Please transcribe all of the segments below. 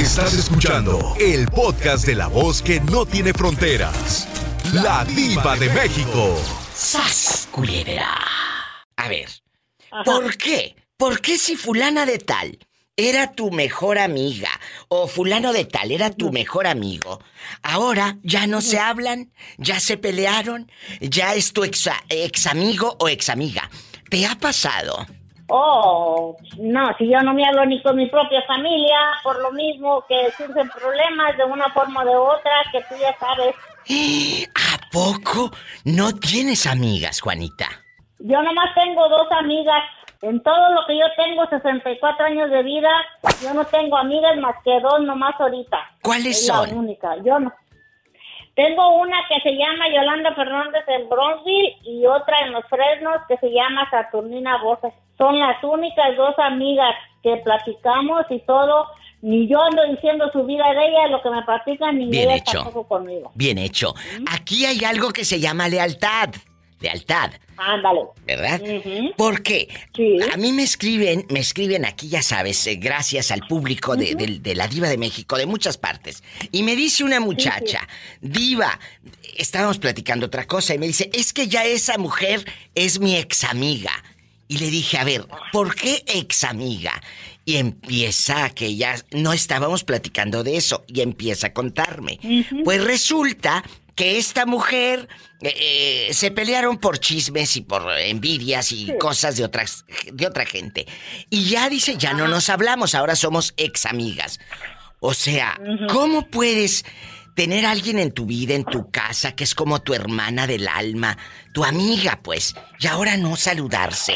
Estás escuchando el podcast de la voz que no tiene fronteras. La diva de México. ¡Sas, culebra! A ver, ¿por qué? ¿Por qué si fulana de tal era tu mejor amiga o fulano de tal era tu mejor amigo, ahora ya no se hablan, ya se pelearon, ya es tu ex, ex amigo o ex amiga? ¿Te ha pasado? Oh, no, si yo no me hablo ni con mi propia familia, por lo mismo que surgen problemas de una forma o de otra, que tú ya sabes. ¿A poco no tienes amigas, Juanita? Yo nomás tengo dos amigas. En todo lo que yo tengo, 64 años de vida, yo no tengo amigas más que dos nomás ahorita. ¿Cuáles es son? La única, yo no. Tengo una que se llama Yolanda Fernández en Bronzeville y otra en Los Fresnos que se llama Saturnina Voces. Son las únicas dos amigas que platicamos y todo. Ni yo ando diciendo su vida de ella, lo que me platican, ni Bien ella hecho. tampoco conmigo. Bien hecho. Aquí hay algo que se llama lealtad. Lealtad. Ándale. ¿Verdad? Ujú. Porque Sí. a mí me escriben, me escriben aquí, ya sabes, eh, gracias al público de la Diva de México, de muchas partes. Y me dice una muchacha, Diva, estábamos platicando otra cosa, y me dice, es que ya esa mujer es mi ex amiga. Y le dije, a ver, ¿por qué ex amiga? Y empieza que ya no estábamos platicando de eso, y empieza a contarme. Pues resulta que esta mujer eh, eh, se pelearon por chismes y por envidias y cosas de otras de otra gente. Y ya dice, ya no nos hablamos, ahora somos ex amigas. O sea, ¿cómo puedes tener a alguien en tu vida, en tu casa, que es como tu hermana del alma, tu amiga, pues, y ahora no saludarse?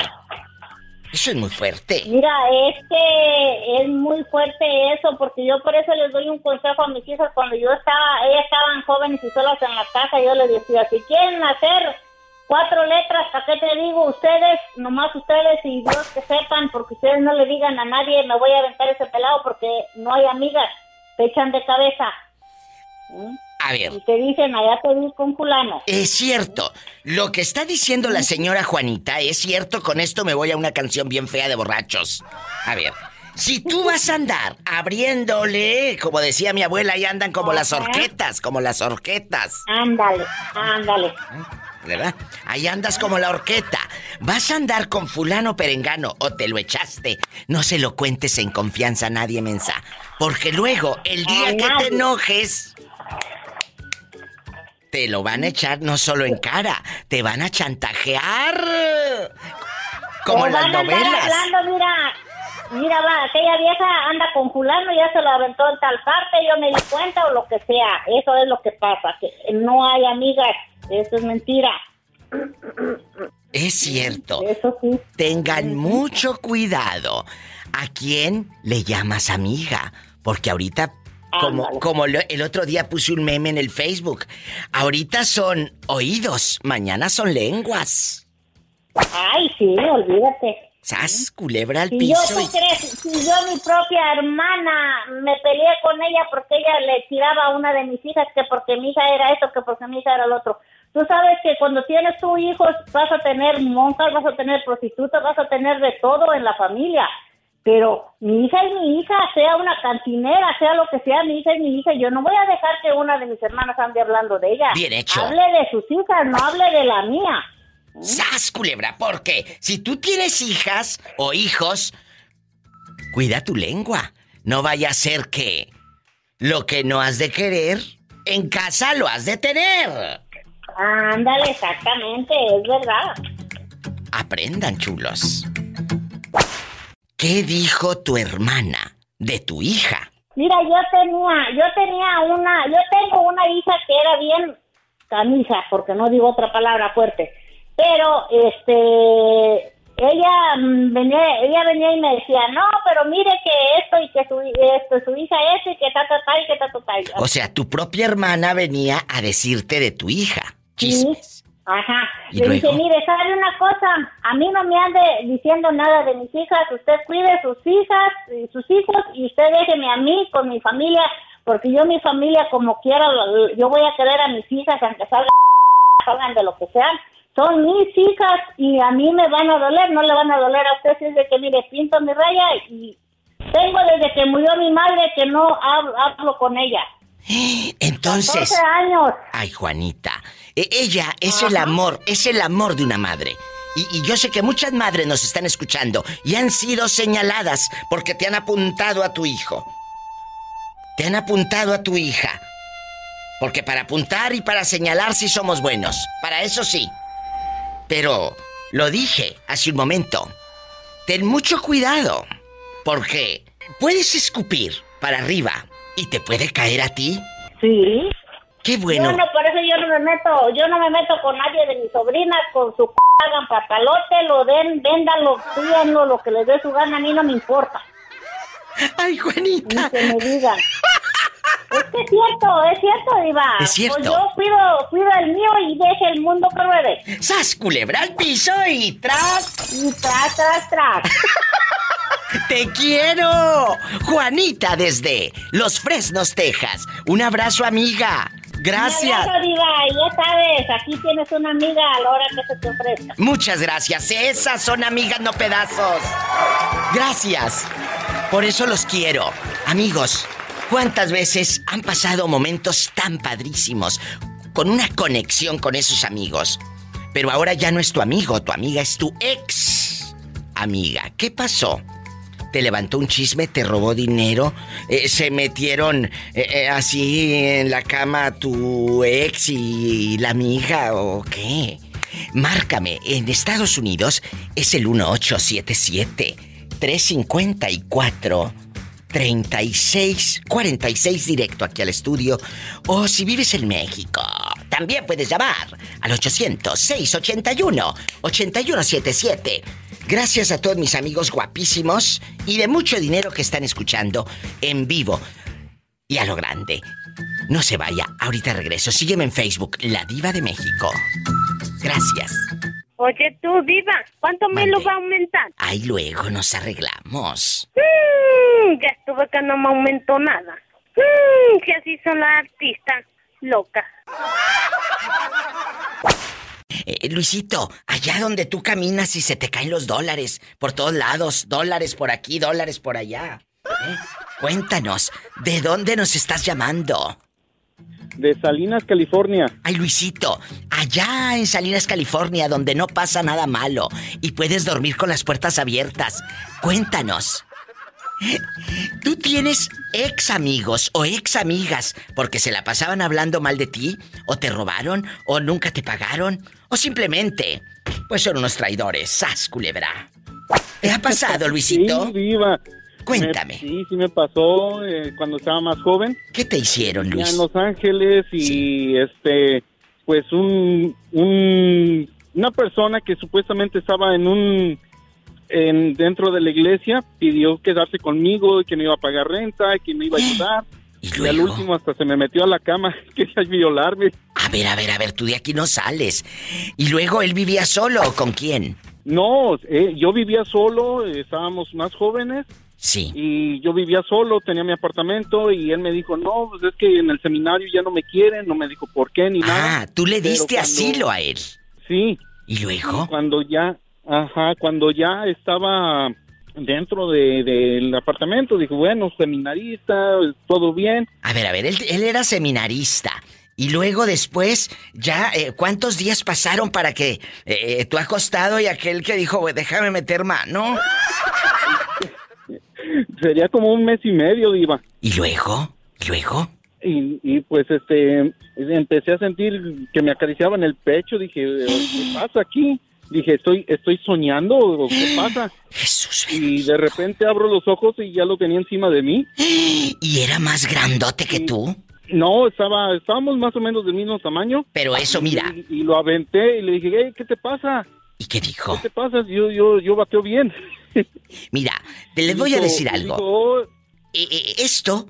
Eso es muy fuerte. Mira, es que es muy fuerte eso, porque yo por eso les doy un consejo a mis hijas. Cuando yo estaba, ellas estaban jóvenes y solas en la casa, yo les decía, si quieren hacer cuatro letras, ¿para qué te digo? Ustedes, nomás ustedes y Dios que sepan, porque ustedes no le digan a nadie, me voy a aventar ese pelado, porque no hay amigas, te echan de cabeza. ¿Mm? A ver, Y te dicen, allá te vi con fulano. Es cierto. Lo que está diciendo la señora Juanita es cierto. Con esto me voy a una canción bien fea de borrachos. A ver, si tú vas a andar abriéndole, como decía mi abuela, ahí andan como las horquetas, como las horquetas. Ándale, ándale. ¿Verdad? Ahí andas como la horqueta. Vas a andar con fulano perengano o te lo echaste. No se lo cuentes en confianza a nadie, mensa. Porque luego, el día que te enojes, te lo van a echar no solo en cara, te van a chantajear. Como en las novelas. hablando, mira, mira, va, aquella vieja anda con fulano, ya se lo aventó en tal parte, yo me di cuenta o lo que sea. Eso es lo que pasa, que no hay amigas, eso es mentira. Es cierto. Eso sí. Tengan mucho cuidado. ¿A quién le llamas amiga? Porque ahorita, como, Ándale. como lo- el otro día puse un meme en el Facebook, ahorita son oídos, mañana son lenguas. Ay, sí, olvídate. ¡Sas, culebra al Si yo, piso! ¿tú y- crees? Si yo, mi propia hermana, me peleé con ella porque ella le tiraba a una de mis hijas que porque mi hija era esto, que porque mi hija era lo otro. Tú sabes que cuando tienes tu hijos vas a tener monjas, vas a tener prostitutas, vas a tener de todo en la familia. Pero mi hija es mi hija, sea una cantinera, sea lo que sea, mi hija es mi hija. Yo no voy a dejar que una de mis hermanas ande hablando de ella. Bien hecho. Hable de sus hijas, no hable de la mía. ¡Sas, culebra! Porque si tú tienes hijas o hijos, cuida tu lengua. No vaya a ser que lo que no has de querer, en casa lo has de tener. Ándale, exactamente, es verdad. Aprendan, chulos. ¿Qué dijo tu hermana de tu hija? Mira, yo tenía, yo tenía una, yo tengo una hija que era bien camisa, porque no digo otra palabra fuerte, pero este, ella mm, venía, ella venía y me decía, no, pero mire que esto y que su, esto, su hija es y que ta, ta, ta, y que ta, ta, ta. O sea, tu propia hermana venía a decirte de tu hija. Sí. Ajá. ¿Y Le dije, mire, ¿sabe una cosa? A mí no me ande diciendo nada de mis hijas. Usted cuide sus hijas y sus hijos y usted déjeme a mí con mi familia, porque yo mi familia como quiera, yo voy a querer a mis hijas aunque salgan, salgan de lo que sean. Son mis hijas y a mí me van a doler, no le van a doler a usted si es de que, mire, pinto mi raya y Tengo desde que murió mi madre que no hablo, con ella. Entonces. 14 años. Ay, Juanita. E, ella es el amor, es el amor de una madre. Y, yo sé que muchas madres nos están escuchando y han sido señaladas porque te han apuntado a tu hijo. Te han apuntado a tu hija. Porque para apuntar y para señalar sí somos buenos. Para eso sí. Pero lo dije hace un momento. Ten mucho cuidado. Porque puedes escupir para arriba y te puede caer a ti. Sí. Qué bueno. No, no, por eso yo no me meto, yo no me meto con nadie de mi sobrina, con su c hagan papalote, lo den, véndanlo, pídanlo, lo que les dé su gana, a mí no me importa. Ay, Juanita. Ni que me digan. Es que es cierto, es cierto, Diva. Es cierto. Pues yo cuido, cuido el mío y deje el mundo que ruede. ¡Sas, culebra al piso y tras! Y tras, tras, tras. ¡Te quiero! Juanita desde Los Fresnos, Texas. Un abrazo, amiga. Gracias. Un Diva. Ya sabes, aquí tienes una amiga a la hora que se te ofrezca. Muchas gracias. Esas son amigas, no pedazos. Gracias. Por eso los quiero. Amigos, ¿cuántas veces han pasado momentos tan padrísimos con una conexión con esos amigos? Pero ahora ya no es tu amigo, tu amiga es tu ex amiga. ¿Qué pasó? Te levantó un chisme, te robó dinero, eh, se metieron eh, eh, así en la cama tu ex y la amiga o qué. Márcame, en Estados Unidos es el 1877 354 3646 directo aquí al estudio. O si vives en México, también puedes llamar al 800 681 8177. Gracias a todos mis amigos guapísimos y de mucho dinero que están escuchando en vivo y a lo grande. No se vaya, ahorita regreso. Sígueme en Facebook, La Diva de México. Gracias. Oye tú, Diva, ¿cuánto me lo va a aumentar? Ay, luego nos arreglamos. Mm, ya estuve que no me aumentó nada. Mm, que así son las artistas. Loca. Eh, Luisito, allá donde tú caminas y se te caen los dólares por todos lados, dólares por aquí, dólares por allá. ¿eh? Cuéntanos, ¿de dónde nos estás llamando? De Salinas, California. Ay, Luisito, allá en Salinas, California, donde no pasa nada malo y puedes dormir con las puertas abiertas. Cuéntanos. ¿Tú tienes ex amigos o ex amigas porque se la pasaban hablando mal de ti? ¿O te robaron? ¿O nunca te pagaron? ¿O simplemente, pues son unos traidores? ¡Sas, culebra! ¿Te ha pasado, Luisito? Sí, viva. Cuéntame. sí, sí me pasó eh, cuando estaba más joven. ¿Qué te hicieron, Luis? En Los Ángeles y este, pues un, un, una persona que supuestamente estaba en un en, dentro de la iglesia pidió quedarse conmigo y que me iba a pagar renta, y que me iba a ayudar. ¿Y, al último hasta se me metió a la cama, quería violarme. A ver, a ver, a ver, tú de aquí no sales. ¿Y luego él vivía solo o con quién? No, eh, yo vivía solo, estábamos más jóvenes. Sí. Y yo vivía solo, tenía mi apartamento y él me dijo, no, pues es que en el seminario ya no me quieren, no me dijo por qué ni nada. Ah, tú le diste asilo a él. Sí. ¿Y luego? cuando ya, Ajá, cuando ya estaba dentro del de, apartamento, dijo, bueno, seminarista, todo bien. A ver, a ver, él, era seminarista. Y luego después, ya, eh, ¿cuántos días pasaron para que eh, eh, tú acostado y aquel que dijo, déjame meter mano? Sería como un mes y medio, Diva. ¿Y luego? ¿Y luego? Y, y, pues este empecé a sentir que me acariciaban el pecho, dije, ¿qué pasa aquí? Dije, estoy, estoy soñando, o ¿qué pasa? Jesús. Y de repente abro los ojos y ya lo tenía encima de mí. ¿Y era más grandote que tú? No, estaba, estábamos más o menos del mismo tamaño. Pero eso, mira. Y, lo aventé y le dije, hey, ¿qué te pasa? ¿Y qué dijo? ¿Qué te pasa? Yo, yo, yo bateo bien. Mira, te les voy a decir algo. Oh". Eh, eh, esto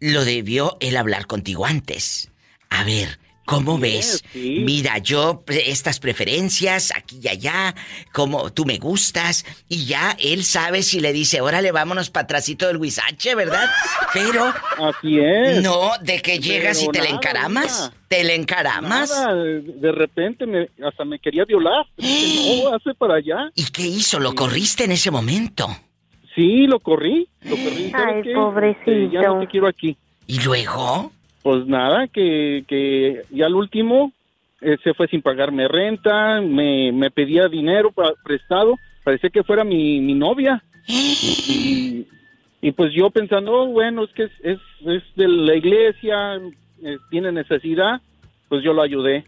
lo debió él hablar contigo antes. A ver, ¿Cómo ves? Mira, yo estas preferencias aquí y allá, como tú me gustas, y ya él sabe si le dice, órale, vámonos para atrásito del huizache, ¿verdad? Pero. Así es. No, de que llegas y te le encaramas. ¿Te le encaramas? de repente me, hasta me quería violar. no, hace para allá. ¿Y qué hizo? ¿Lo corriste en ese momento? Sí, lo corrí, lo corrí. ¿sabes Ay, pobrecito. Eh, ya no te quiero aquí. ¿Y luego? Pues nada, que, que ya al último se fue sin pagarme renta, me, me pedía dinero prestado, parecía que fuera mi, mi novia. Y, pues yo pensando, "Oh, bueno, es que es, es, es de la iglesia, eh, tiene necesidad, pues yo lo ayudé.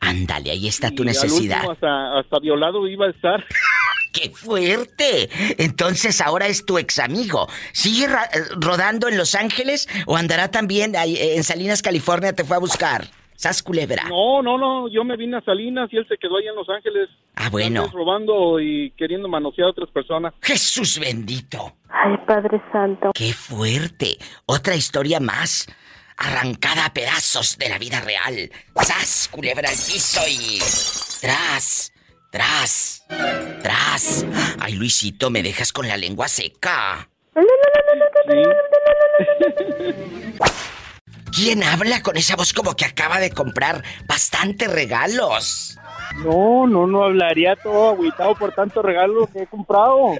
Ándale, ahí está tu Y necesidad. hasta, hasta violado iba a estar. ¡Qué fuerte! Entonces ahora es tu ex amigo. ¿Sigue eh, rodando en Los Ángeles o andará también ahí, eh, en Salinas, California? Te fue a buscar. Sas culebra. No, no, no, yo me vine a Salinas y él se quedó allá en Los Ángeles. Ah, bueno. Robando y queriendo manosear a otras personas. Jesús bendito. Ay, Padre Santo. ¡Qué fuerte! Otra historia más. Arrancada a pedazos de la vida real. ¡Sas! Culebra al piso y. ¡Tras! ¡Tras! ¡Tras! ¡Ay, Luisito, me dejas con la lengua seca! ¿Quién habla con esa voz como que acaba de comprar bastantes regalos? No, no, no hablaría todo agüitado por tanto regalo que he comprado.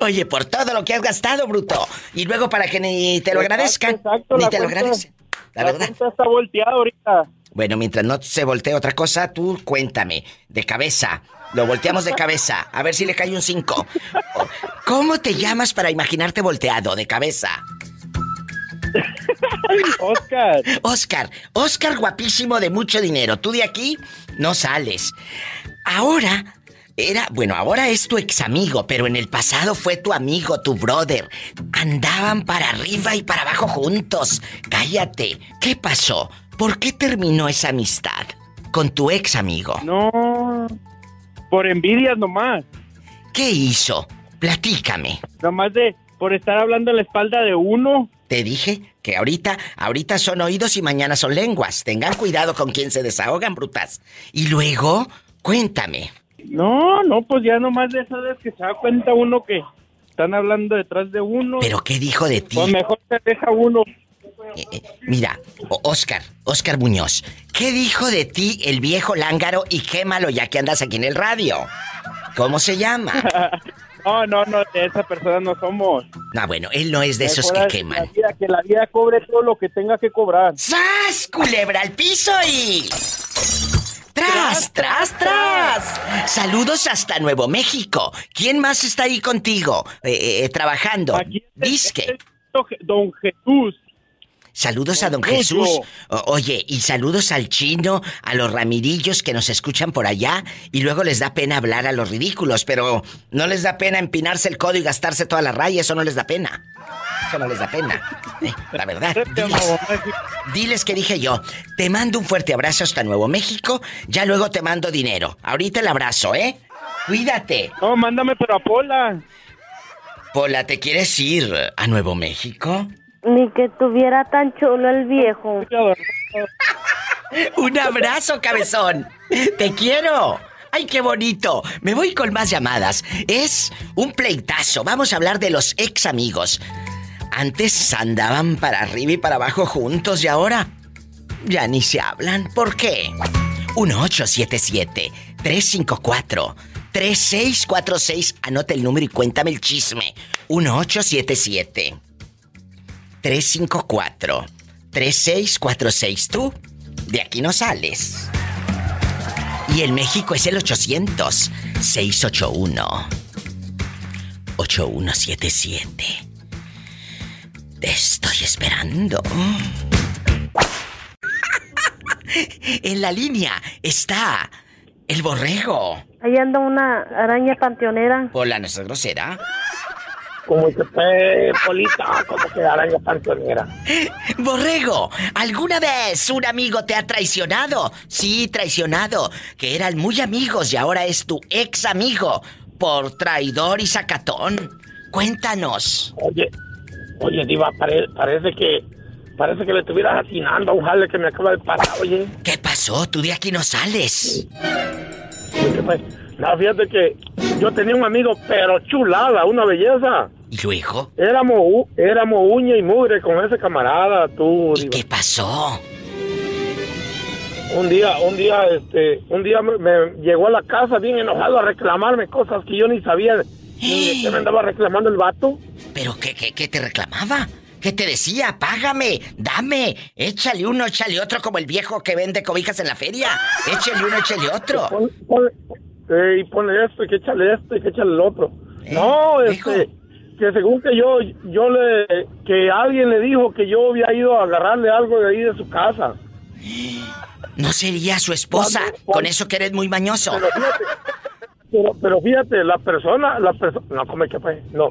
Oye, por todo lo que has gastado, bruto. Y luego para que ni te lo agradezcan. exacto, ni la te lo cuenta- agradecen. La verdad. está volteada ahorita. Bueno, mientras no se voltee otra cosa, tú cuéntame. De cabeza. Lo volteamos de cabeza. A ver si le cae un 5. ¿Cómo te llamas para imaginarte volteado de cabeza? Oscar, Oscar. Oscar guapísimo de mucho dinero. Tú de aquí no sales. Ahora era, bueno, ahora es tu ex amigo, pero en el pasado fue tu amigo, tu brother. Andaban para arriba y para abajo juntos. Cállate. ¿Qué pasó? ¿Por qué terminó esa amistad con tu ex amigo? no, por envidias nomás, ¿Qué hizo? Platícame. nomás de por estar hablando en la espalda de uno. Te dije que ahorita, ahorita son oídos y mañana son lenguas. Tengan cuidado con quien se desahogan, brutas. Y luego, cuéntame. No, no, pues ya nomás de esa vez que se da cuenta uno que están hablando detrás de uno. ¿Pero qué dijo de ti? Pues mejor se deja uno. Eh, eh, mira, Oscar, Oscar Muñoz, ¿qué dijo de ti el viejo lángaro y quémalo ya que andas aquí en el radio? ¿Cómo se llama? No, no, no, de esa persona no somos. No, bueno, él no es de esos que la queman. vida, que la vida cobre todo lo que tenga que cobrar. ¡Sas! Culebra al piso y. ¡Tras, tras, tras! Saludos hasta Nuevo México. ¿Quién más está ahí contigo? Eh, eh, trabajando. Aquí Disque. es Don Jesús. Saludos a don. Jesús. Oye, y saludos al chino, a los ramirillos que nos escuchan por allá. Y luego les da pena hablar a los ridículos, pero no les da pena empinarse el codo y gastarse toda la raya. Eso no les da pena. Eso no les da pena. Eh, la verdad. Diles, diles que dije yo. Te mando un fuerte abrazo hasta Nuevo México. Ya luego te mando dinero. Ahorita el abrazo, ¿eh? Cuídate. No, mándame pero a Pola. Pola, ¿te quieres ir a Nuevo México? Ni que tuviera tan chulo el viejo. Un abrazo, cabezón. Te quiero. Ay, qué bonito. Me voy con más llamadas. Es un pleitazo. Vamos a hablar de los ex amigos. Antes andaban para arriba y para abajo juntos y ahora ya ni se hablan. ¿Por qué? 1877-354-3646. Anote el número y cuéntame el chisme. 1877. 354-3646. Tú, de aquí no sales. Y el México es el 800-681-8177. Te estoy esperando. en la línea está el borrego. Ahí anda una araña panteonera. Hola, no es grosera. Como que fue Polita, como que araña panteonera. Borrego, ¿alguna vez un amigo te ha traicionado? Sí, traicionado. Que eran muy amigos y ahora es tu ex amigo. Por traidor y sacatón. Cuéntanos. Oye, oye, Diva, pare- parece que parece que le estuvieras atinando a un jale que me acaba de pasar, oye. ¿Qué pasó? Tú de aquí no sales. ¿Qué fue? No, fíjate que yo tenía un amigo, pero chulada, una belleza. ¿Y luego? Éramos, u- éramos uña y mugre con ese camarada, tú, ¿Y qué pasó? Un día, un día, este, un día me, me llegó a la casa bien enojado a reclamarme cosas que yo ni sabía ¿Qué me andaba reclamando el vato? ¿Pero qué, qué, qué te reclamaba? ¿Qué te decía? Págame, dame, échale uno, échale otro, como el viejo que vende cobijas en la feria. Échale uno, échale otro. Pon, pon, eh, y ponle esto, y que échale esto, y que échale el otro. ¿Eh? No, Hijo. este, que según que yo, yo le, que alguien le dijo que yo había ido a agarrarle algo de ahí de su casa. ¿No sería su esposa? Con eso que eres muy mañoso. Pero fíjate, pero, pero fíjate, la persona, la persona, no, come que fue, no.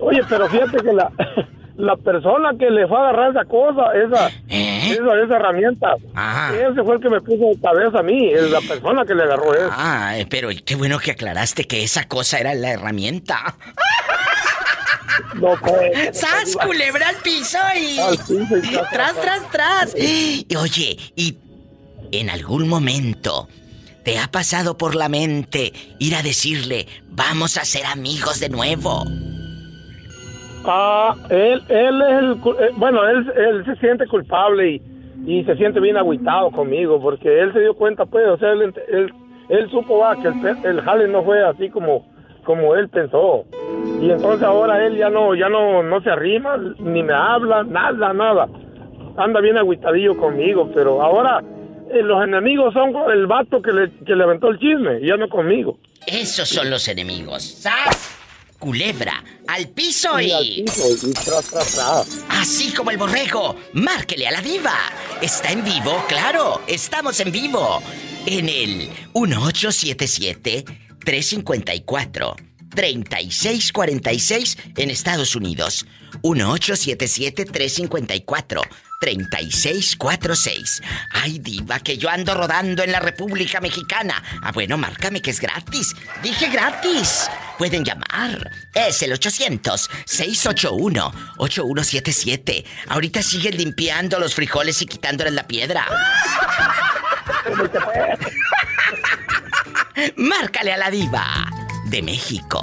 Oye, pero fíjate que la, la persona que le fue a agarrar esa cosa, esa, ¿Eh? esa, esa herramienta, Ah. ese fue el que me puso de cabeza a mí, es la persona que le agarró eso. Ah, eh, pero qué bueno que aclaraste que esa cosa era la herramienta. No, pues, ¡Sas, culebra al piso y... Al piso y tras, tras, tras, tras! Y oye, ¿y en algún momento te ha pasado por la mente ir a decirle, vamos a ser amigos de nuevo? Ah, él, él es el, eh, bueno, él, él se siente culpable y, y se siente bien agüitado conmigo porque él se dio cuenta, pues, o sea, él, supo que el, el jale no fue así como, como él pensó y entonces ahora él ya no, ya no, no se arrima ni me habla, nada, nada, anda bien agüitadillo conmigo, pero ahora eh, los enemigos son el vato que le, que le aventó el chisme ya no conmigo. Esos son los enemigos. ¡Sas! Culebra, al piso Y al piso, y tras, tras, tras. Así como el borrego, márquele a la diva. ¿Está en vivo? Claro, estamos en vivo. En el 1877-354-3646 en Estados Unidos. 1877-354-3646. Ay, diva, que yo ando rodando en la República Mexicana. Ah, bueno, márcame que es gratis. Dije gratis. Pueden llamar. Es el 800-681-8177. Ahorita siguen limpiando los frijoles y quitándoles la piedra. Márcale a la diva de México.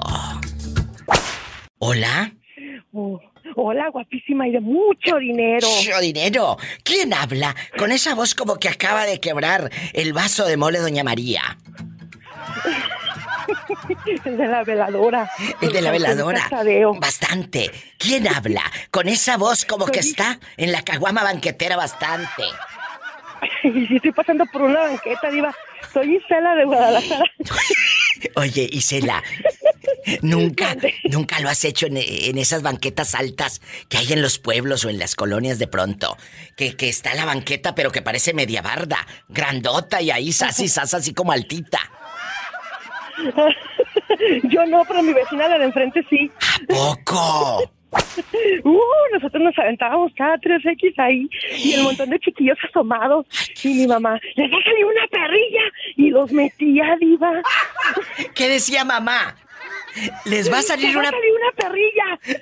Hola. Oh, hola, guapísima y de mucho dinero. Mucho dinero. ¿Quién habla con esa voz como que acaba de quebrar el vaso de mole Doña María? El de la veladora. El de la veladora. Bastante. ¿Quién habla con esa voz como que está en la caguama banquetera bastante? Y si estoy pasando por una banqueta, diva. Soy Isela de Guadalajara. Oye, Isela, nunca, nunca lo has hecho en, en esas banquetas altas que hay en los pueblos o en las colonias de pronto. Que, que está la banqueta, pero que parece media barda, grandota y ahí sas y sas así como altita. Yo no, pero mi vecina la de enfrente sí. ¿A poco? Uh, nosotros nos aventábamos cada 3X ahí y el montón de chiquillos asomados. Y mi mamá, les salir una perrilla y los metía, diva. ¿Qué decía mamá? Les va a salir va una... a salir una perrilla.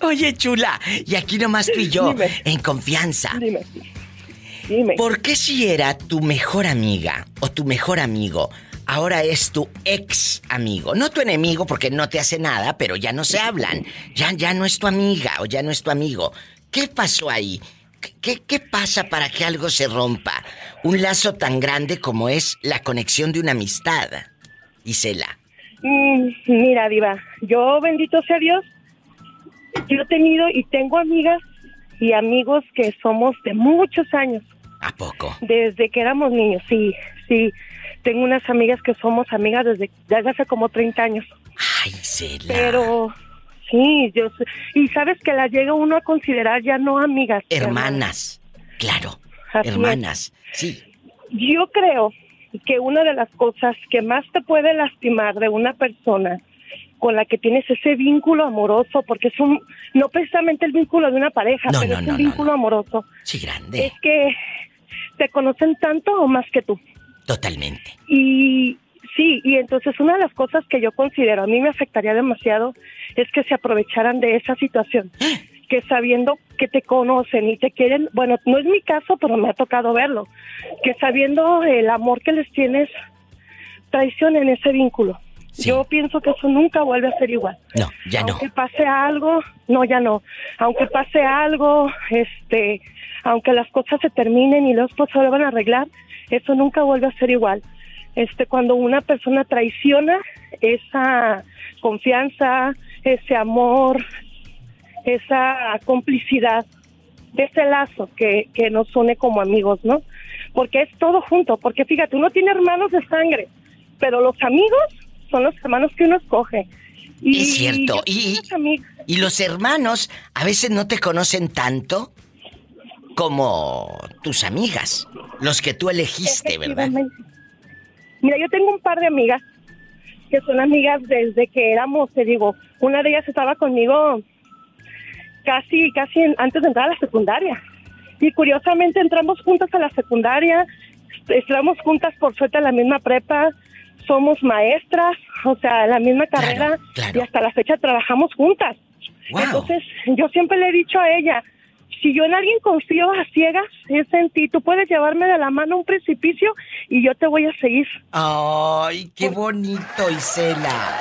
Oye, chula, y aquí nomás tú y yo, Dime. en confianza. Dime. Dime. ¿Por qué si era tu mejor amiga o tu mejor amigo, ahora es tu ex amigo? No tu enemigo porque no te hace nada, pero ya no se hablan. Ya, ya no es tu amiga o ya no es tu amigo. ¿Qué pasó ahí? ¿Qué, qué pasa para que algo se rompa? Un lazo tan grande como es la conexión de una amistad. Isela. Mm, mira, Diva, yo bendito sea Dios, yo he tenido y tengo amigas y amigos que somos de muchos años, ¿A poco? desde que éramos niños, sí, sí. Tengo unas amigas que somos amigas desde, desde hace como 30 años, Ay, Isela. pero sí, yo y sabes que las llega uno a considerar ya no amigas. Hermanas. Claro. Así es. Hermanas. Sí. Yo creo que una de las cosas que más te puede lastimar de una persona con la que tienes ese vínculo amoroso, porque es un, no precisamente el vínculo de una pareja, No, pero no, es un no, vínculo amoroso, Sí, grande. es que te conocen tanto o más que tú. Totalmente. Y sí, y entonces una de las cosas que yo considero, a mí me afectaría demasiado, es que se aprovecharan de esa situación. Que sabiendo que te conocen y te quieren, bueno, no es mi caso, pero me ha tocado verlo, que sabiendo el amor que les tienes, traicionen ese vínculo. Sí. Yo pienso que eso nunca vuelve a ser igual. No, ya no. Aunque pase algo, no, ya no. Aunque pase algo, este, aunque las cosas se terminen y los se vuelvan a arreglar, eso nunca vuelve a ser igual. este, cuando una persona traiciona esa confianza, ese amor, esa complicidad, ese lazo que, que nos une como amigos, ¿no? Porque es todo junto, porque fíjate, uno tiene hermanos de sangre, pero los amigos son los hermanos que uno escoge. Y, es cierto, y, y los hermanos a veces no te conocen tanto como tus amigas, los que tú elegiste, ¿verdad? Mira, yo tengo un par de amigas que son amigas desde que éramos, te digo, una de ellas estaba conmigo casi, casi antes de entrar a la secundaria. Y curiosamente entramos juntas a la secundaria, entramos juntas por suerte a la misma prepa, somos maestras, o sea, la misma carrera y hasta la fecha trabajamos juntas. Entonces, yo siempre le he dicho a ella, si yo en alguien confío a ciegas, es en ti. Tú puedes llevarme de la mano a un precipicio y yo te voy a seguir. Ay, qué bonito, Isela.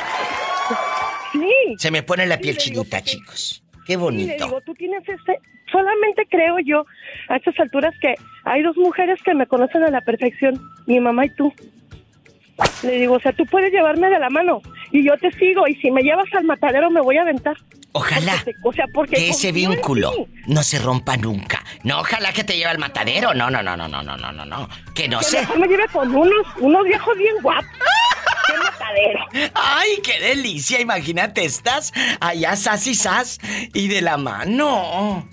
Sí. Se me pone la piel chinita, chicos. Qué bonito. le digo, tú tienes ese... Solamente creo yo a estas alturas que hay dos mujeres que me conocen a la perfección, mi mamá y tú. Le digo, o sea, tú puedes llevarme de la mano y yo te sigo y si me llevas al matadero me voy a aventar. Ojalá o sea, porque que ese vínculo no se rompa nunca. No, ojalá que te lleve al matadero. No, no, no, no, no, no, no, no, no. Que no sé. me lleve con unos, unos viejos bien guapos. ¡Ay, qué delicia! Imagínate, estás allá sas y sas y de la mano.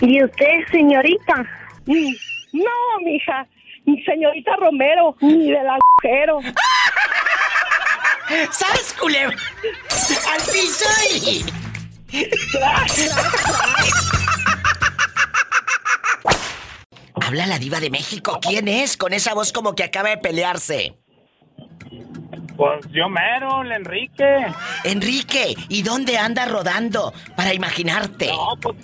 ¿Y usted, señorita? No, mija. Señorita Romero, ni del agujero. ¿Sabes, culebra? ¡Al piso y... Habla la diva de México. ¿Quién es? Con esa voz como que acaba de pelearse. Pues yo mero, el Enrique. Enrique, ¿y dónde anda rodando para imaginarte? No, pues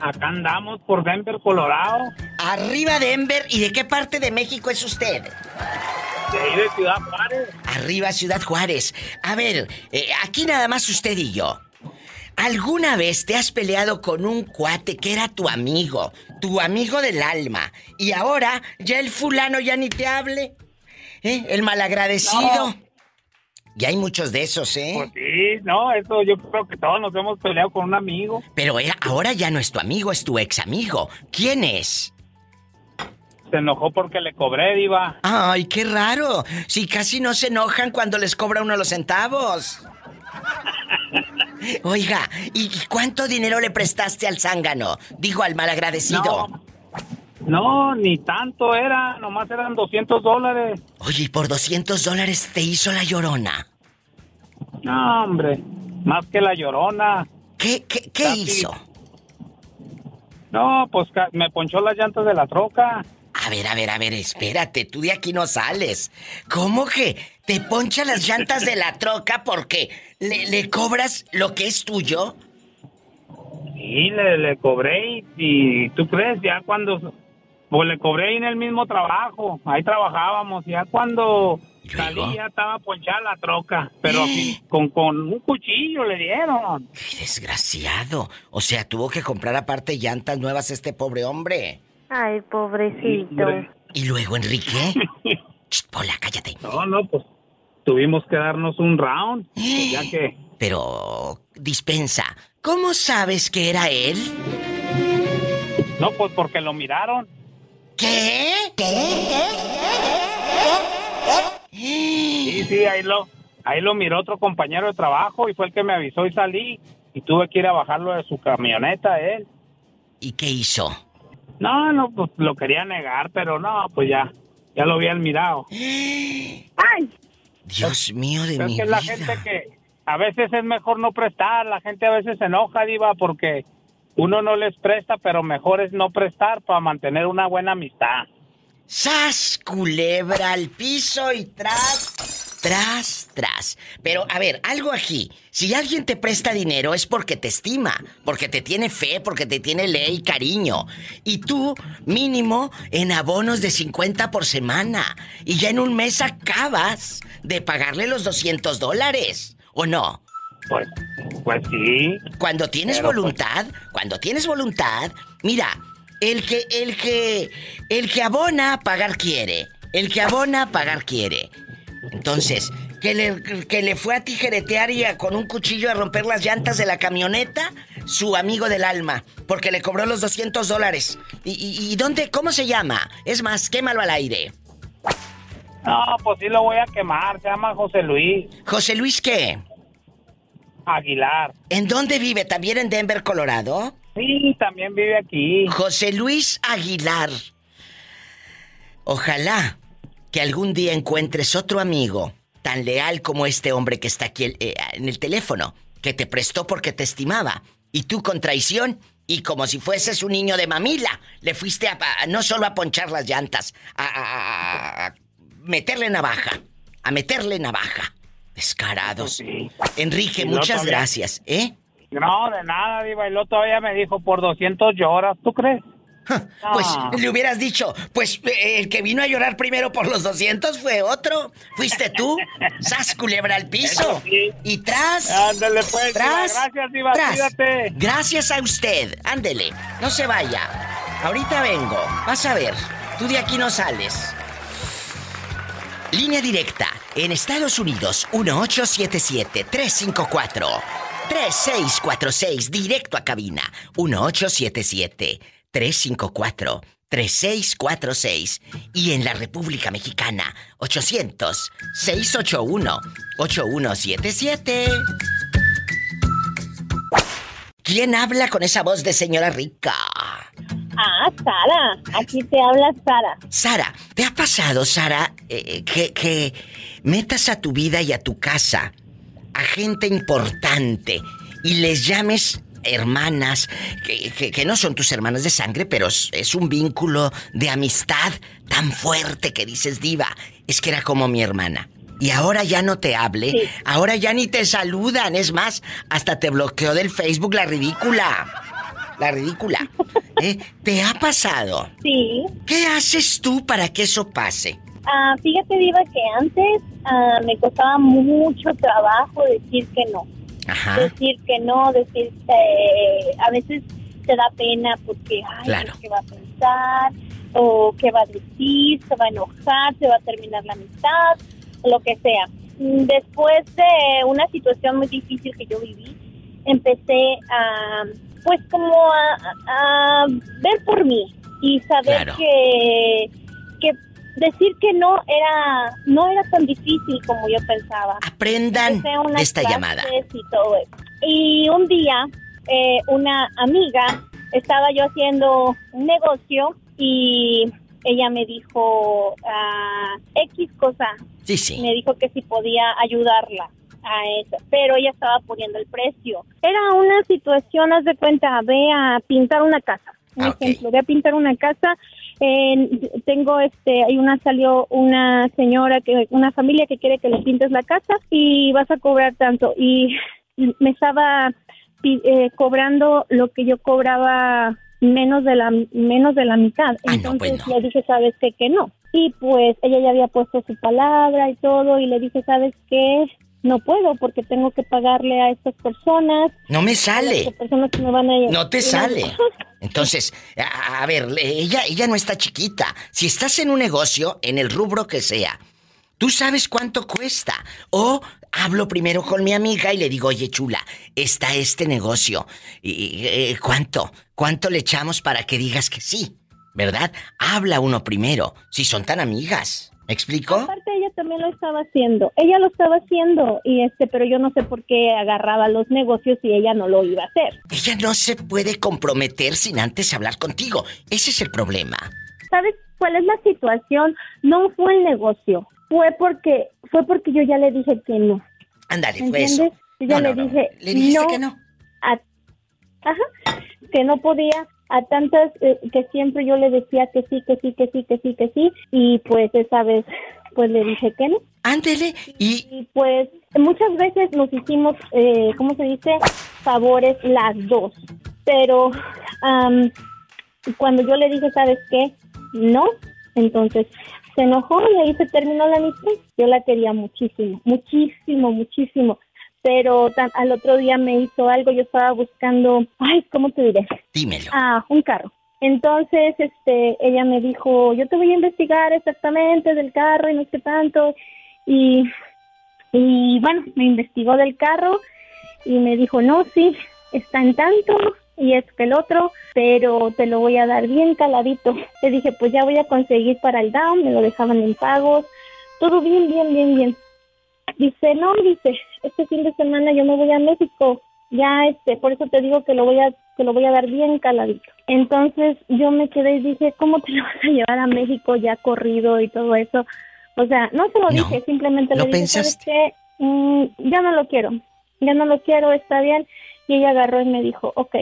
acá andamos por Denver, Colorado. Arriba Denver, ¿y de qué parte de México es usted? De ahí de Ciudad Juárez. Arriba Ciudad Juárez. A ver, eh, aquí nada más usted y yo. ¿Alguna vez te has peleado con un cuate que era tu amigo, tu amigo del alma, y ahora ya el fulano ya ni te hable? ¿Eh? El malagradecido. Y hay muchos de esos, ¿eh? Pues sí, no, eso yo creo que todos nos hemos peleado con un amigo. Pero ahora ya no es tu amigo, es tu ex amigo. ¿Quién es? Se enojó porque le cobré, Diva. Ay, qué raro. Si casi no se enojan cuando les cobra uno los centavos. Oiga, ¿y cuánto dinero le prestaste al zángano? Digo, al malagradecido. No, ni tanto era, nomás eran 200 dólares. Oye, ¿y por 200 dólares te hizo la llorona? No, hombre, más que la llorona. ¿Qué, qué, qué hizo? No, pues me ponchó las llantas de la troca. A ver, a ver, a ver, espérate, tú de aquí no sales. ¿Cómo que te poncha las llantas de la troca porque le, cobras lo que es tuyo? Sí, le, cobré y, tú crees, ya cuando... Pues le cobré en el mismo trabajo, ahí trabajábamos, ya cuando salía estaba ponchada la troca, pero con, con un cuchillo le dieron. ¡Qué desgraciado! O sea, tuvo que comprar aparte llantas nuevas este pobre hombre. Ay, pobrecito. ¿Y luego, Enrique? Pola, cállate. No, no, pues tuvimos que darnos un round, pues, ya que... Pero, dispensa, ¿cómo sabes que era él? No, pues porque lo miraron. ¿Qué? ¿Qué? Sí, sí, ahí lo, ahí lo miró otro compañero de trabajo y fue el que me avisó y salí. Y tuve que ir a bajarlo de su camioneta él. ¿Y qué hizo? No, no, pues lo quería negar, pero no, pues ya, ya lo habían mirado. ¡Ay! Dios mío de mi es que la gente que a veces es mejor no prestar, la gente a veces se enoja, diva, porque uno no les presta, pero mejor es no prestar para mantener una buena amistad. ¡Sas, culebra al piso y tras! tras, tras. Pero, a ver, algo aquí. Si alguien te presta dinero es porque te estima, porque te tiene fe, porque te tiene ley cariño. Y tú, mínimo, en abonos de 50 por semana. Y ya en un mes acabas de pagarle los 200 dólares. ¿O no? Pues, pues sí. Cuando tienes pues voluntad, cuando tienes voluntad, mira, el que, el que, el que abona, pagar quiere. El que abona, pagar quiere. Entonces, que le, que le fue a tijeretear y con un cuchillo a romper las llantas de la camioneta, su amigo del alma, porque le cobró los 200 dólares. ¿Y, y, dónde, cómo se llama? Es más, quémalo al aire. No, pues sí lo voy a quemar, se llama José Luis. ¿José Luis qué? Aguilar. ¿En dónde vive? ¿También en Denver, Colorado? Sí, también vive aquí. José Luis Aguilar. Ojalá que algún día encuentres otro amigo tan leal como este hombre que está aquí eh, en el teléfono, que te prestó porque te estimaba, y tú con traición y como si fueses un niño de mamila, le fuiste a, no solo a ponchar las llantas, a, meterle navaja, a meterle navaja. Descarados. Enrique, muchas gracias, ¿eh? No, de nada, Diva. Y todavía me dijo por 200 lloras, ¿tú crees? Pues le hubieras dicho, pues eh, el que vino a llorar primero por los 200 fue otro. Fuiste tú. Sas culebra al piso. Y tras. Ándele pues. Tras. gracias, Diva. Gracias a usted. Ándele. No se vaya. Ahorita vengo. Vas a ver. Tú de aquí no sales. Línea directa. En Estados Unidos, 1877-354. 3646, directo a cabina. 1877 354-3646 y en la República Mexicana 800-681-8177. ¿Quién habla con esa voz de señora rica? Ah, Sara, aquí te habla Sara. Sara, ¿te ha pasado, Sara, eh, que, que metas a tu vida y a tu casa a gente importante y les llames hermanas, que, no son tus hermanas de sangre, pero es, un vínculo de amistad tan fuerte que dices, diva, es que era como mi hermana. Y ahora ya no te hable, ahora ya ni te saludan, es más, hasta te bloqueó del Facebook la ridícula. La ridícula. ¿Eh? ¿Te ha pasado? Sí. ¿Qué haces tú para que eso pase? Ah, fíjate, Diva, que antes ah, me costaba mucho trabajo decir que no decir que no, decir, eh, a veces te da pena porque, ay, claro. ¿qué va a pensar? O qué va a decir, se va a enojar, se va a terminar la amistad, lo que sea. Después de una situación muy difícil que yo viví, empecé a, pues como a, ver por mí y saber que, que decir que no era no era tan difícil como yo pensaba. Aprendan esta llamada. Y, un día eh, una amiga estaba yo haciendo un negocio y ella me dijo uh, X cosa. Sí, sí. Me dijo que si podía ayudarla a eso, pero ella estaba poniendo el precio. Era una situación, haz de cuenta, ve a pintar una casa. Un ah, ejemplo, ve a pintar una casa tengo este, hay una salió una señora que una familia que quiere que le pintes la casa y vas a cobrar tanto y me estaba eh, cobrando lo que yo cobraba menos de la menos de la mitad. Entonces le dije, ¿sabes qué? Que no. Y pues ella ya había puesto su palabra y todo y le dije, ¿sabes qué? No puedo porque tengo que pagarle a estas personas. No me sale. Personas que me van a... No te sale. Entonces, a, ver, ella, ella no está chiquita. Si estás en un negocio, en el rubro que sea, tú sabes cuánto cuesta. O hablo primero con mi amiga y le digo, oye chula, está este negocio. ¿Y, eh, ¿Cuánto? ¿Cuánto le echamos para que digas que sí? ¿Verdad? Habla uno primero, si son tan amigas. ¿Me explico? Aparte ella también lo estaba haciendo. Ella lo estaba haciendo y este, pero yo no sé por qué agarraba los negocios y ella no lo iba a hacer. Ella no se puede comprometer sin antes hablar contigo. Ese es el problema. ¿Sabes cuál es la situación? No fue el negocio. Fue porque fue porque yo ya le dije que no. Ándale, fue eso. Yo ya le dije ¿Le dijiste que no? ajá, que no podía a tantas eh, que siempre yo le decía que sí, que sí, que sí, que sí, que sí, y pues esa vez pues le dije que no. Ándele, y... pues muchas veces nos hicimos, eh, ¿cómo se dice? Favores las dos, pero cuando yo le dije, ¿sabes qué? No, entonces se enojó y ahí se terminó la amistad. Yo la quería muchísimo, muchísimo, muchísimo pero al otro día me hizo algo, yo estaba buscando, ay, ¿cómo te diré? Dímelo. Ah, un carro. Entonces, este, ella me dijo, yo te voy a investigar exactamente del carro y no sé tanto. Y, y bueno, me investigó del carro y me dijo, no, sí, está en tanto y es que el otro, pero te lo voy a dar bien caladito. Le dije, pues ya voy a conseguir para el down, me lo dejaban en pagos, todo bien, bien, bien, bien. Dice, no, dice, este fin de semana yo me voy a México, ya este, por eso te digo que lo voy a, que lo voy a dar bien caladito. Entonces yo me quedé y dije, ¿cómo te lo vas a llevar a México ya corrido y todo eso? O sea, no se lo dije, simplemente ¿Lo le dije? "¿Sabes qué? Mm, ya no lo quiero, ya no lo quiero, está bien. Y ella agarró y me dijo, ok,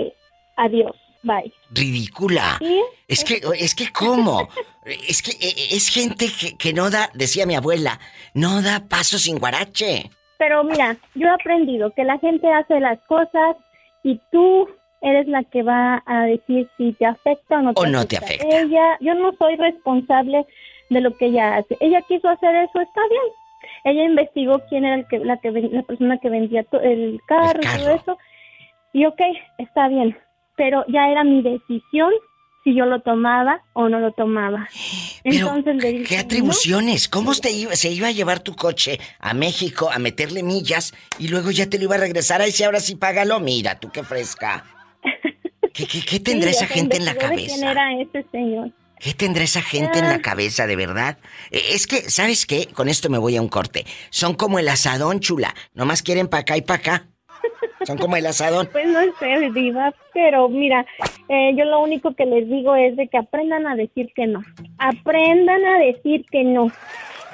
adiós, bye. Ridícula. ¿Sí? Es que, es que, ¿cómo? Es que eh, es gente que, que no da, decía mi abuela, no da paso sin guarache. Pero mira, yo he aprendido que la gente hace las cosas y tú eres la que va a decir si te afecta o no te O afecta. no te afecta. Ella, yo no soy responsable de lo que ella hace. Ella quiso hacer eso, está bien. Ella investigó quién era el que, la, que, la persona que vendía to- el carro, y todo eso. Y ok, está bien. Pero ya era mi decisión si yo lo tomaba o no lo tomaba. Pero, Entonces le dije, ¿qué atribuciones? ¿Cómo te iba- se iba a llevar tu coche a México a meterle millas y luego ya te lo iba a regresar? Ahí sí, ahora sí págalo. Mira, tú qué fresca. ¿Qué, qué, qué tendrá Sí, esa gente en la de ¿Quién cabeza? era ese señor? ¿Qué tendrá esa gente en la cabeza, de verdad? Eh, Es que, ¿sabes qué? Con esto me voy a un corte. Son como el asadón, chula. Nomás quieren pa' acá y pa' acá. Son como el asadón. Pues no sé, diva, pero mira, eh, yo lo único que les digo es de que aprendan a decir que no. Aprendan a decir que no.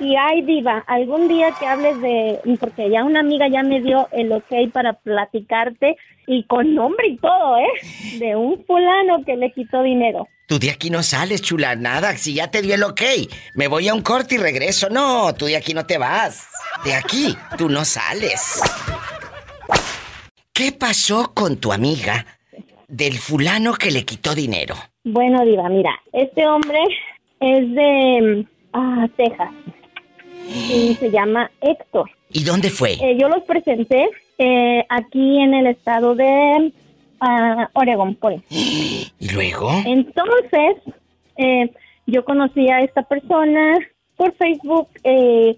Y ay, diva, algún día que hables de, porque ya una amiga ya me dio el ok para platicarte y con nombre y todo, ¿eh? De un fulano que le quitó dinero. Tú de aquí no sales, chula, nada. Si ya te dio el ok, me voy a un corte y regreso. No, tú de aquí no te vas. De aquí, tú no sales. ¿Qué pasó con tu amiga del fulano que le quitó dinero? Bueno, diva, mira, este hombre es de ah, Texas y se llama Héctor. ¿Y dónde fue? Eh, yo los presenté eh, aquí en el estado de ah, Oregon, por ahí. ¿Y luego? Entonces, eh, yo conocí a esta persona por Facebook eh,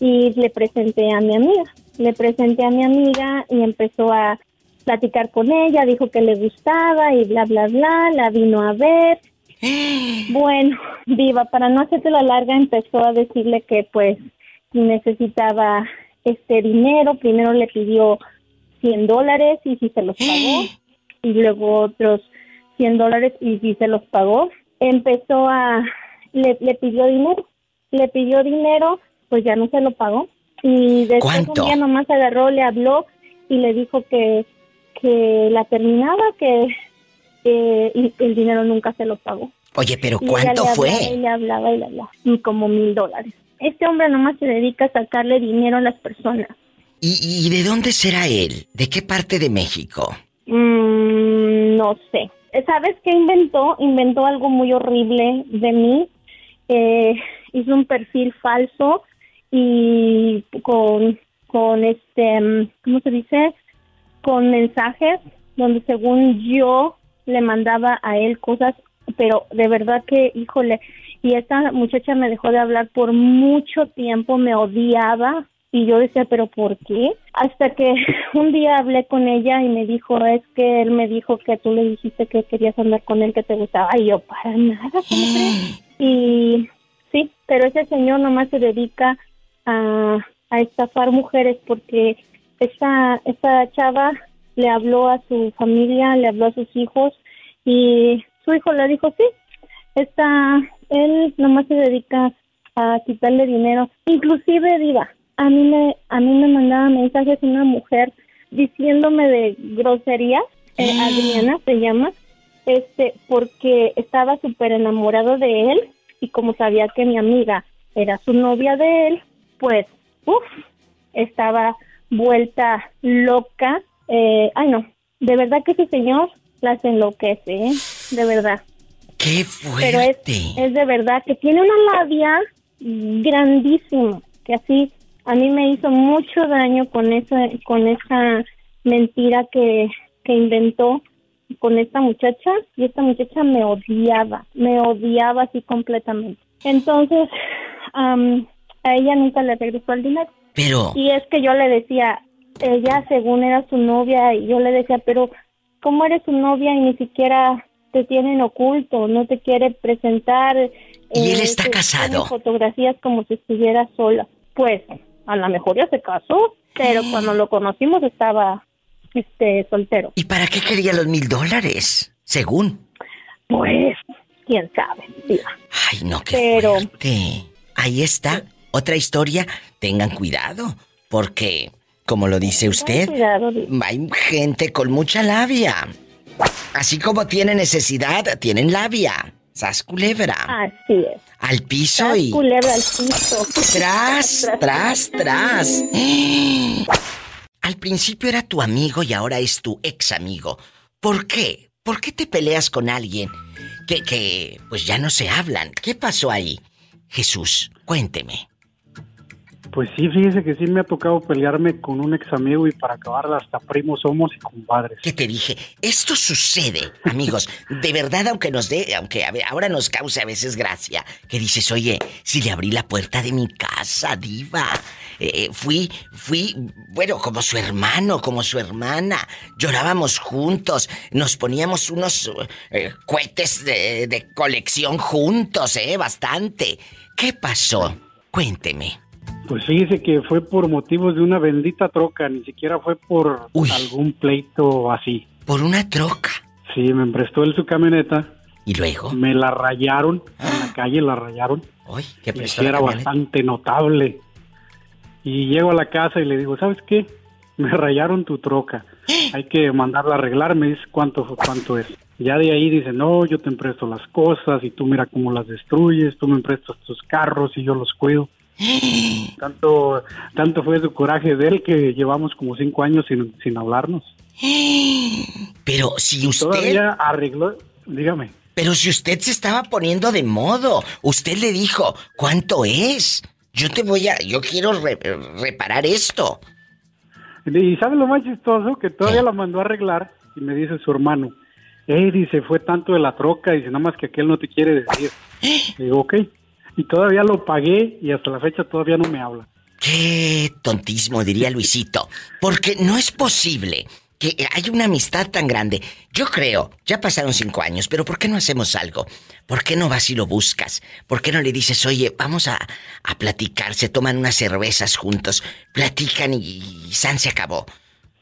y le presenté a mi amiga. Le presenté a mi amiga y empezó a platicar con ella, dijo que le gustaba y bla, bla, bla, la vino a ver. Bueno, Viva, para no hacerte la larga, empezó a decirle que pues necesitaba este dinero. Primero le pidió 100 dólares y si se los pagó. Y luego otros 100 dólares y si se los pagó. Empezó a... Le, le pidió dinero. Le pidió dinero, pues ya no se lo pagó. Y después ¿Cuánto? un día nomás agarró, le habló y le dijo que, que la terminaba, que, que y el dinero nunca se lo pagó. Oye, pero Y ¿cuánto le fue? hablaba y le hablaba y le hablaba. Y como mil dólares. Este hombre nomás se dedica a sacarle dinero a las personas. ¿Y, y de dónde será él? ¿De qué parte de México? Mm, no sé. ¿Sabes qué inventó? Inventó algo muy horrible de mí. Eh, hizo un perfil falso y con, con este, mm, ¿cómo se dice? Con mensajes donde según yo le mandaba a él cosas, pero de verdad que, híjole, y esta muchacha me dejó de hablar por mucho tiempo, me odiaba y yo decía, pero ¿por qué? Hasta que un día hablé con ella y me dijo, es que él me dijo que tú le dijiste que querías andar con él, que te gustaba. Y yo, para nada, ¿cómo crees? Y sí, pero ese señor nomás se dedica a, a estafar mujeres porque esta, esta chava le habló a su familia, le habló a sus hijos y su hijo le dijo, sí, está, él nomás se dedica a quitarle dinero. Inclusive, diva, a mí me, a mí me mandaba mensajes una mujer diciéndome de groserías, eh, Adriana se llama, este, porque estaba súper enamorado de él y como sabía que mi amiga era su novia de él, pues, uff, estaba vuelta loca. Eh, ay, no, de verdad que ese señor las enloquece, ¿eh? De verdad. ¡Qué Pero es, es de verdad que tiene una labia grandísima, que así a mí me hizo mucho daño con esa, con esa mentira que, que inventó con esta muchacha y esta muchacha me odiaba, me odiaba así completamente. Entonces, am, a ella nunca le regresó el dinero. Pero... Y es que yo le decía, ella según era su novia, y yo le decía, pero ¿cómo eres su novia y ni siquiera te tienen oculto, no te quiere presentar? ¿Y él está casado? fotografías como si estuviera sola. Pues, a lo mejor ya se casó, pero cuando lo conocimos estaba este soltero. ¿Y para qué quería los mil dólares? Según. Pues, quién sabe. Ay, no, qué pero... fuerte. Ahí está. Otra historia. Tengan cuidado. Porque, como lo dice usted, hay gente con mucha labia. Así como tiene necesidad, tienen labia. Sas culebra. Así es. Al piso y. culebra al piso. Tras, tras, tras. Al principio era tu amigo y ahora es tu ex amigo. ¿Por qué? ¿Por qué te peleas con alguien que, que, pues ya no se hablan? ¿Qué pasó ahí? Jesús, cuénteme. Pues sí, fíjese que sí me ha tocado pelearme con un ex amigo y para acabarla hasta primos somos y compadres. ¿Qué te dije? Esto sucede, amigos. De verdad, aunque nos dé, aunque ahora nos cause a veces gracia, que dices, oye, si le abrí la puerta de mi casa, diva. Eh, fui, fui, bueno, como su hermano, como su hermana. Llorábamos juntos, nos poníamos unos eh, cohetes de, de colección juntos, ¿eh? Bastante. ¿Qué pasó? Cuénteme. Pues fíjese que fue por motivos de una bendita troca, ni siquiera fue por algún pleito así. ¿Por una troca? Sí, me prestó él su camioneta. ¿Y luego? Me la rayaron, en la calle la rayaron. Uy, qué y era bastante notable. Y llego a la casa y le digo, ¿sabes qué? Me rayaron tu troca. Hay que mandarla a arreglar, me dice cuánto, cuánto es. Ya de ahí dice, no, yo te empresto las cosas y tú mira cómo las destruyes, tú me emprestas tus carros y yo los cuido. Tanto, tanto fue su coraje de él que llevamos como cinco años sin, sin hablarnos. Pero si usted... Todavía arregló, dígame. Pero si usted se estaba poniendo de modo, usted le dijo, ¿cuánto es? Yo te voy a, yo quiero reparar esto. Y sabe lo más chistoso que todavía la mandó a arreglar y me dice su hermano, eh, dice, fue tanto de la troca, dice, nada más que aquel no te quiere decir. digo, ok y todavía lo pagué y hasta la fecha todavía no me habla. Qué tontismo, diría Luisito. Porque no es posible que haya una amistad tan grande. Yo creo, ya pasaron cinco años, pero ¿por qué no hacemos algo? ¿Por qué no vas y lo buscas? ¿Por qué no le dices, oye, vamos a, a platicar, se toman unas cervezas juntos, platican y, y San se acabó?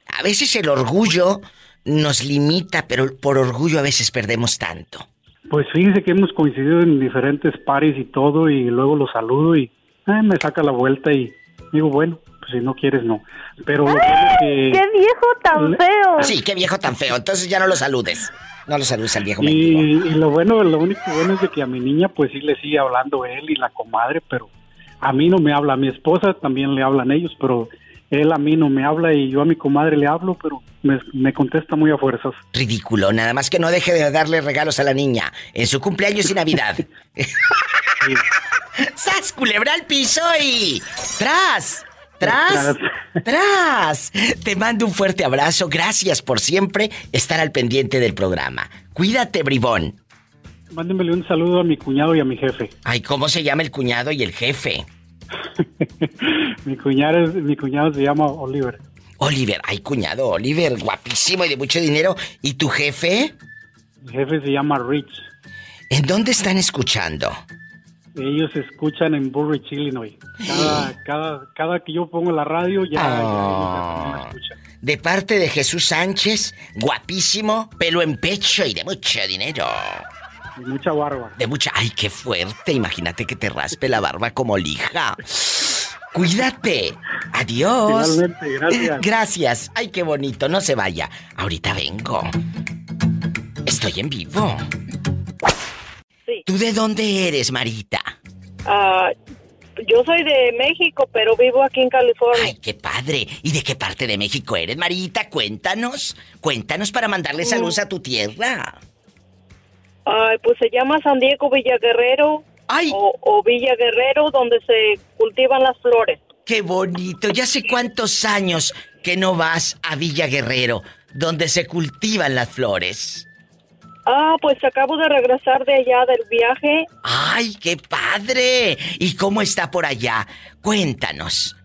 A veces el orgullo nos limita, pero por orgullo a veces perdemos tanto. Pues fíjese que hemos coincidido en diferentes pares y todo, y luego lo saludo y eh, me saca la vuelta y digo, bueno, pues si no quieres, no. Pero lo que... ¡Qué viejo tan feo! Sí, qué viejo tan feo. Entonces ya no lo saludes. No lo saludes al viejo y, y lo bueno, lo único bueno es de que a mi niña pues sí le sigue hablando él y la comadre, pero a mí no me habla. A mi esposa también le hablan ellos, pero él a mí no me habla y yo a mi comadre le hablo, pero me, contesta muy a fuerzas. Ridículo, nada más que no deje de darle regalos a la niña en su cumpleaños y Navidad. ¡Sas, culebra al piso y... ¡Tras! ¡Tras! ¡Tras! Te mando un fuerte abrazo. Gracias por siempre estar al pendiente del programa. Cuídate, bribón. Mándenmele un saludo a mi cuñado y a mi jefe. Ay, ¿cómo se llama el cuñado y el jefe? mi, cuñado, mi cuñado se llama Oliver. Oliver, ay cuñado, Oliver, guapísimo y de mucho dinero. ¿Y tu jefe? Mi jefe se llama Rich. ¿En dónde están escuchando? Ellos escuchan en Burridge, Illinois. Cada, cada, que yo pongo la radio ya, ah. escuchan. De parte de Jesús Sánchez, guapísimo, pelo en pecho y de mucho dinero. De mucha barba. De mucha. ¡Ay, qué fuerte! Imagínate que te raspe la barba como lija. Cuídate. Adiós. gracias. Gracias. Ay, qué bonito. No se vaya. Ahorita vengo. Estoy en vivo. Sí. ¿Tú de dónde eres, Marita? Ah, yo soy de México, pero vivo aquí en California. Ay, qué padre. ¿Y de qué parte de México eres, Marita? Cuéntanos. Cuéntanos para mandarle saludos a tu tierra. Ay, pues se llama San Diego Villaguerrero. Ay. O, Villa Guerrero, donde se cultivan las flores. Qué bonito. Ya sé cuántos años que no vas a Villa Guerrero, donde se cultivan las flores. Ah, pues acabo de regresar de allá del viaje. ¡Ay, qué padre! ¿Y cómo está por allá? Cuéntanos.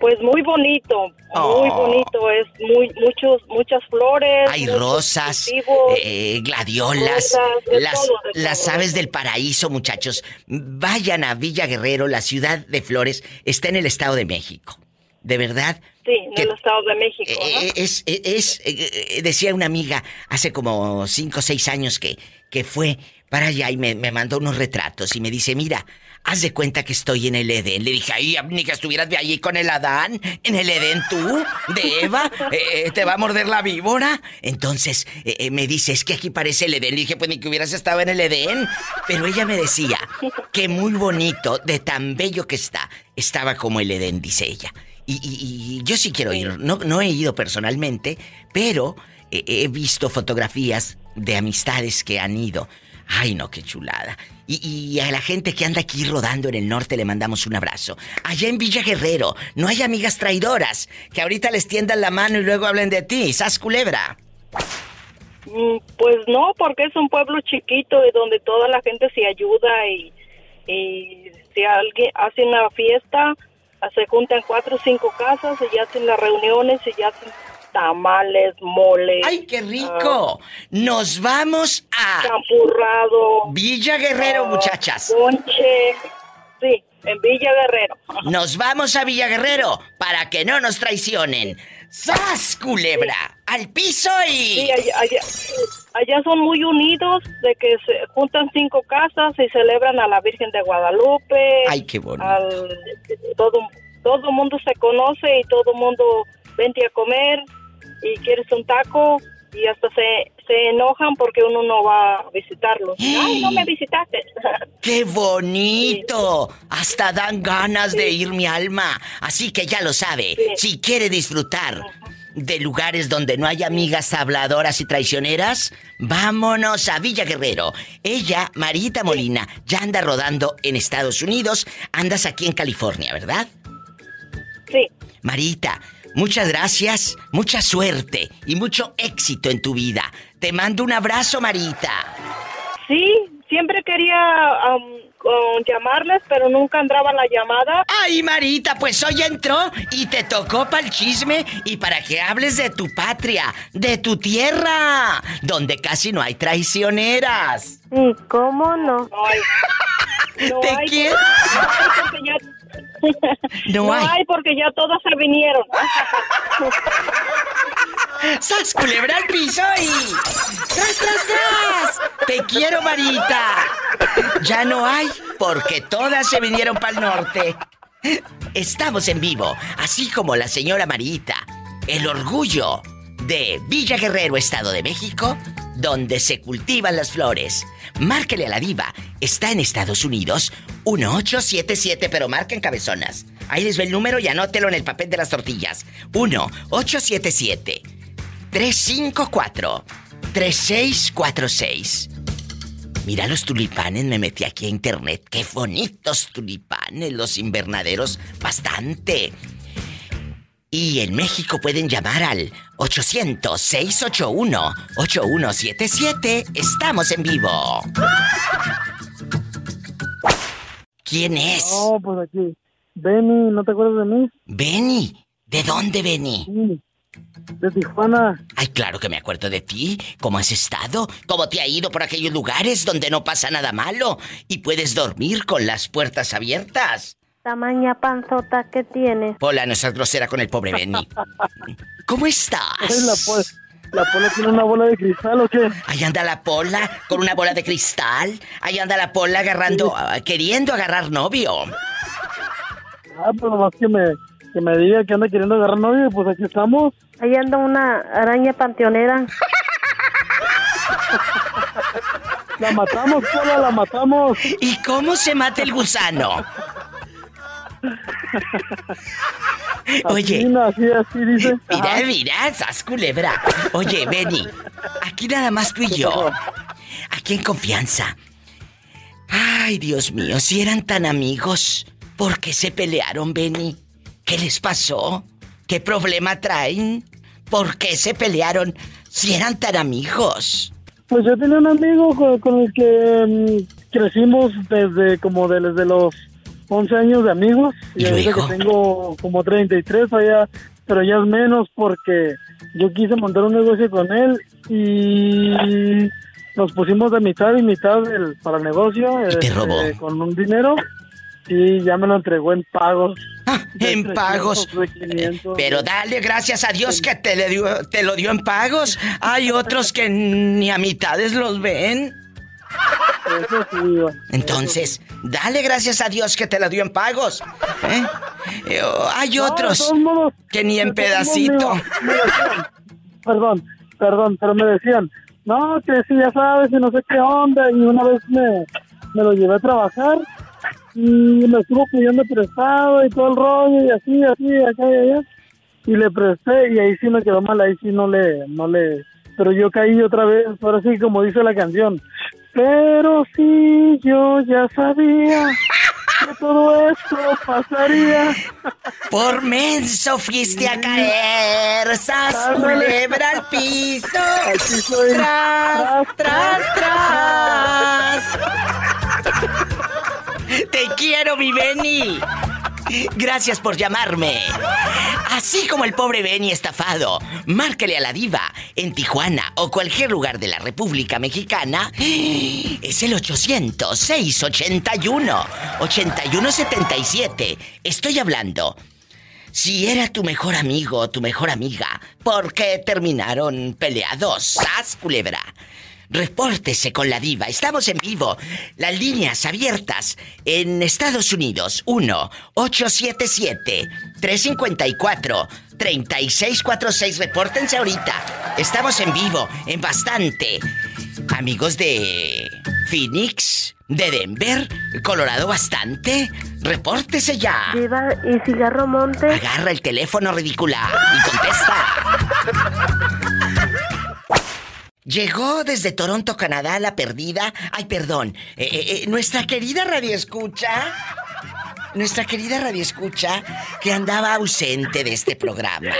Pues muy bonito, muy Oh. bonito, es muy muchos muchas flores, Hay rosas, cultivos. eh, gladiolas, rosas, las, todo, las todo. aves del paraíso, muchachos. Vayan a Villa Guerrero, la ciudad de Flores, está en el Estado de México. De verdad. Sí, en que- el Estado de México. Eh, ¿no? eh, es, eh, es, eh, eh, decía una amiga hace como cinco o seis años que, que fue para allá y me, me mandó unos retratos y me dice, mira, haz de cuenta que estoy en el Edén. Le dije, ay, ni que estuvieras de allí con el Adán, en el Edén tú, de Eva, eh, eh, te va a morder la víbora. Entonces eh, me dice, es que aquí parece el Edén. Le dije, pues ni que hubieras estado en el Edén. Pero ella me decía que muy bonito, de tan bello que está, estaba como el Edén, dice ella. Y, y- y yo sí quiero ir. No, no he ido personalmente, pero he visto fotografías de amistades que han ido. Ay, no, qué chulada. Y, y a la gente que anda aquí rodando en el norte le mandamos un abrazo. Allá en Villa Guerrero, no hay amigas traidoras que ahorita les tiendan la mano y luego hablen de ti. ¡Sas culebra! Mm, Pues no, porque es un pueblo chiquito y donde toda la gente se ayuda y, si alguien hace una fiesta, se juntan cuatro o cinco casas y hacen las reuniones y ya hacen tamales, mole. ¡Ay, qué rico! Nos vamos a Champurrado. Villa Guerrero, ah, muchachas. Ponche. Sí, en Villa Guerrero. Nos vamos a Villa Guerrero para que no nos traicionen. ¡Sas, culebra! ¡Al piso y... Sí, allá, allá, allá son muy unidos de que se juntan cinco casas y celebran a la Virgen de Guadalupe. ¡Ay, qué bonito! al- todo todo mundo se conoce y todo mundo vente a comer y quieres un taco y hasta se, se enojan porque uno no va a visitarlos. Ay, no me visitaste. ¡Qué bonito! Hasta dan ganas de ir mi alma. Así que ya lo sabe. Si quiere disfrutar de lugares donde no hay amigas habladoras y traicioneras, vámonos a Villa Guerrero. Ella, Marita Molina, ya anda rodando en Estados Unidos. Andas aquí en California, ¿verdad? Sí. Marita, muchas gracias, mucha suerte y mucho éxito en tu vida. Te mando un abrazo, Marita. Sí, siempre quería llamarles, pero nunca entraba la llamada. Ay, Marita, pues hoy entró y te tocó para el chisme y para que hables de tu patria, de tu tierra, donde casi no hay traicioneras. ¿Y cómo no? No hay. No ¿Te hay, quiero? No hay No no hay. hay porque ya todas se vinieron. ¡Sas, culebra al piso y... ¡Tras, tras, tras! ¡Te quiero, Marita! Ya no hay, porque todas se vinieron para el norte. Estamos en vivo, así como la señora Marita, el orgullo de Villa Guerrero, Estado de México, donde se cultivan las flores. Márquele a la diva, está en Estados Unidos, 1877, pero marquen cabezonas. Ahí les ve el número y anótelo en el papel de las tortillas. 1877 354 3646. Mira los tulipanes, me metí aquí a internet. Qué bonitos tulipanes, los invernaderos, bastante. Y en México pueden llamar al 800-681-8177. Estamos en vivo. ¿Quién es? No, pues aquí. Benny, ¿no te acuerdas de mí? Benny. ¿De dónde, Benny? Sí, de Tijuana. Ay, claro que me acuerdo de ti. ¿Cómo has estado? ¿Cómo te ha ido por aquellos lugares donde no pasa nada malo y puedes dormir con las puertas abiertas? Tamaña panzota que tienes. Pola, no seas grosera con el pobre Benny. ¿Cómo estás? la, po- la pola tiene una bola de cristal o qué? Ahí anda la Pola con una bola de cristal. Ahí anda la Pola agarrando, ah, queriendo agarrar novio. Ah, pues nomás que me, que me diga que anda queriendo agarrar novio, pues aquí estamos. Ahí anda una araña panteonera. La matamos, pola, la matamos. ¿Y cómo se mata el gusano? Oye. Así, así, así dice. Mira, mira, sas culebra. Oye, Benny, aquí nada más tú y yo. Aquí en confianza. Ay, Dios mío, si eran tan amigos, ¿por qué se pelearon, Benny? ¿Qué les pasó? ¿Qué problema traen? ¿Por qué se pelearon si eran tan amigos? Pues yo tenía un amigo con, con el que mm, crecimos desde como de- desde los 11 años de amigos y, ahorita que tengo como 33 allá, pero ya es menos porque yo quise montar un negocio con él y nos pusimos de mitad y mitad del- para el negocio este, con un dinero y ya me lo entregó en pagos. De en pagos. 300, de 500, Pero dale gracias a Dios que te, le dio, te lo dio en pagos. Hay otros que ni a mitades los ven. Eso sí, Diva. Entonces, dale gracias a Dios que te lo dio en pagos. ¿eh? Eh, oh, hay otros modos, que ni en pedacito. me- me decían, perdón, perdón, pero me decían, no, que sí, ya sabes, y no sé qué onda, y una vez me, me lo llevé a trabajar y me estuvo pidiendo prestado y todo el rollo, y así, así, acá y allá, y le presté, y ahí sí me quedó mal, ahí sí no le, no le, pero yo caí otra vez, ahora sí, como dice la canción, pero sí, yo ya sabía que todo esto pasaría. Por menso fuiste a caer, sas culebra al piso. Aquí soy. Tras, tras, tras. Te quiero, mi Beni. Gracias por llamarme. Así como el pobre Benny estafado, márcale a la diva en Tijuana o cualquier lugar de la República Mexicana. Es el 800-681-8177. Estoy hablando. Si era tu mejor amigo o tu mejor amiga, ¿por qué terminaron peleados? ¡Sas, culebra! Repórtese con la diva. Estamos en vivo. Las líneas abiertas en Estados Unidos. 1-877-354-3646. Repórtense ahorita. Estamos en vivo en bastante. Amigos de Phoenix, de Denver, Colorado bastante. Repórtese ya. Diva, ¿y cigarro monte? Agarra el teléfono ridícula y contesta. Llegó desde Toronto, Canadá, la perdida. Ay, perdón. eh, eh, eh, nuestra querida Radio Escucha. Nuestra querida Radio Escucha que andaba ausente de este programa.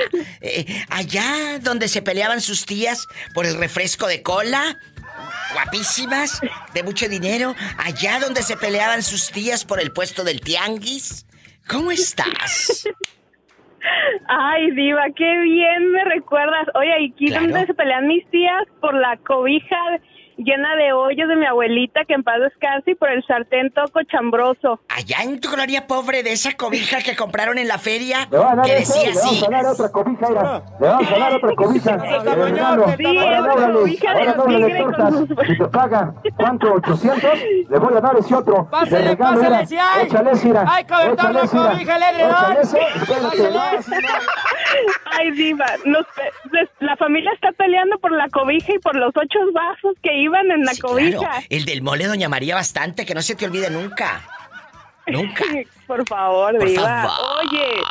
Allá donde se peleaban sus tías por el refresco de cola. Guapísimas, de mucho dinero. Allá donde se peleaban sus tías por el puesto del tianguis. ¿Cómo estás? Ay, Diva, qué bien me recuerdas. Oye, aquí Claro. donde se pelean mis tías por la cobija llena de hoyos de mi abuelita, que en paz descanse, y por el sartén toco chambroso. Allá en tu gloria pobre de esa cobija que compraron en la feria, Le van a dar que ese, decía le vamos así. a dar otra cobija, mira. Le vamos a dar otra cobija. Hermano, Sí, ahora es dóblale, cobija de ahora dóblale tigre con tortas. sus- Si te pagan, ¿cuánto? ¿800? Le voy a dar ese otro. Pásale, regalo, pásale, si hay. Échale aventar Échale la cobija. Pásale. Ay, Diva, nos la familia está peleando por la cobija y por los ocho vasos que iban en la cobija. Claro, el del mole Doña María bastante, que no se te olvide nunca. Nunca. Por favor, Por Diva. favor. Oye.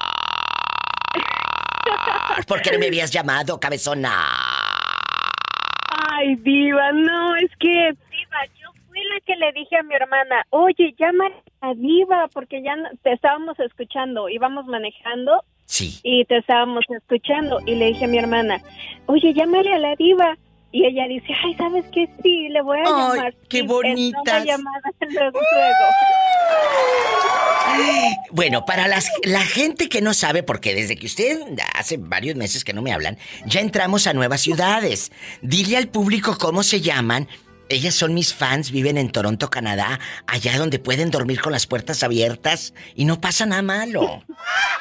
¿Por qué no me habías llamado, cabezona? Ay, Diva, no, es que. Diva, yo fui la que le dije a mi hermana, oye, llama a Diva, porque ya te estábamos escuchando, íbamos manejando Sí. y te estábamos escuchando. Y le dije a mi hermana, oye, llámale a la Diva. Y ella dice, ay, ¿sabes qué? Sí, le voy a Ay, llamar. qué llamada luego, luego. Bueno, para las, la gente que no sabe, porque desde que usted hace varios meses que no me hablan, ya entramos a nuevas ciudades. Dile al público cómo se llaman. Ellas son mis fans, viven en Toronto, Canadá, allá donde pueden dormir con las puertas abiertas y no pasa nada malo.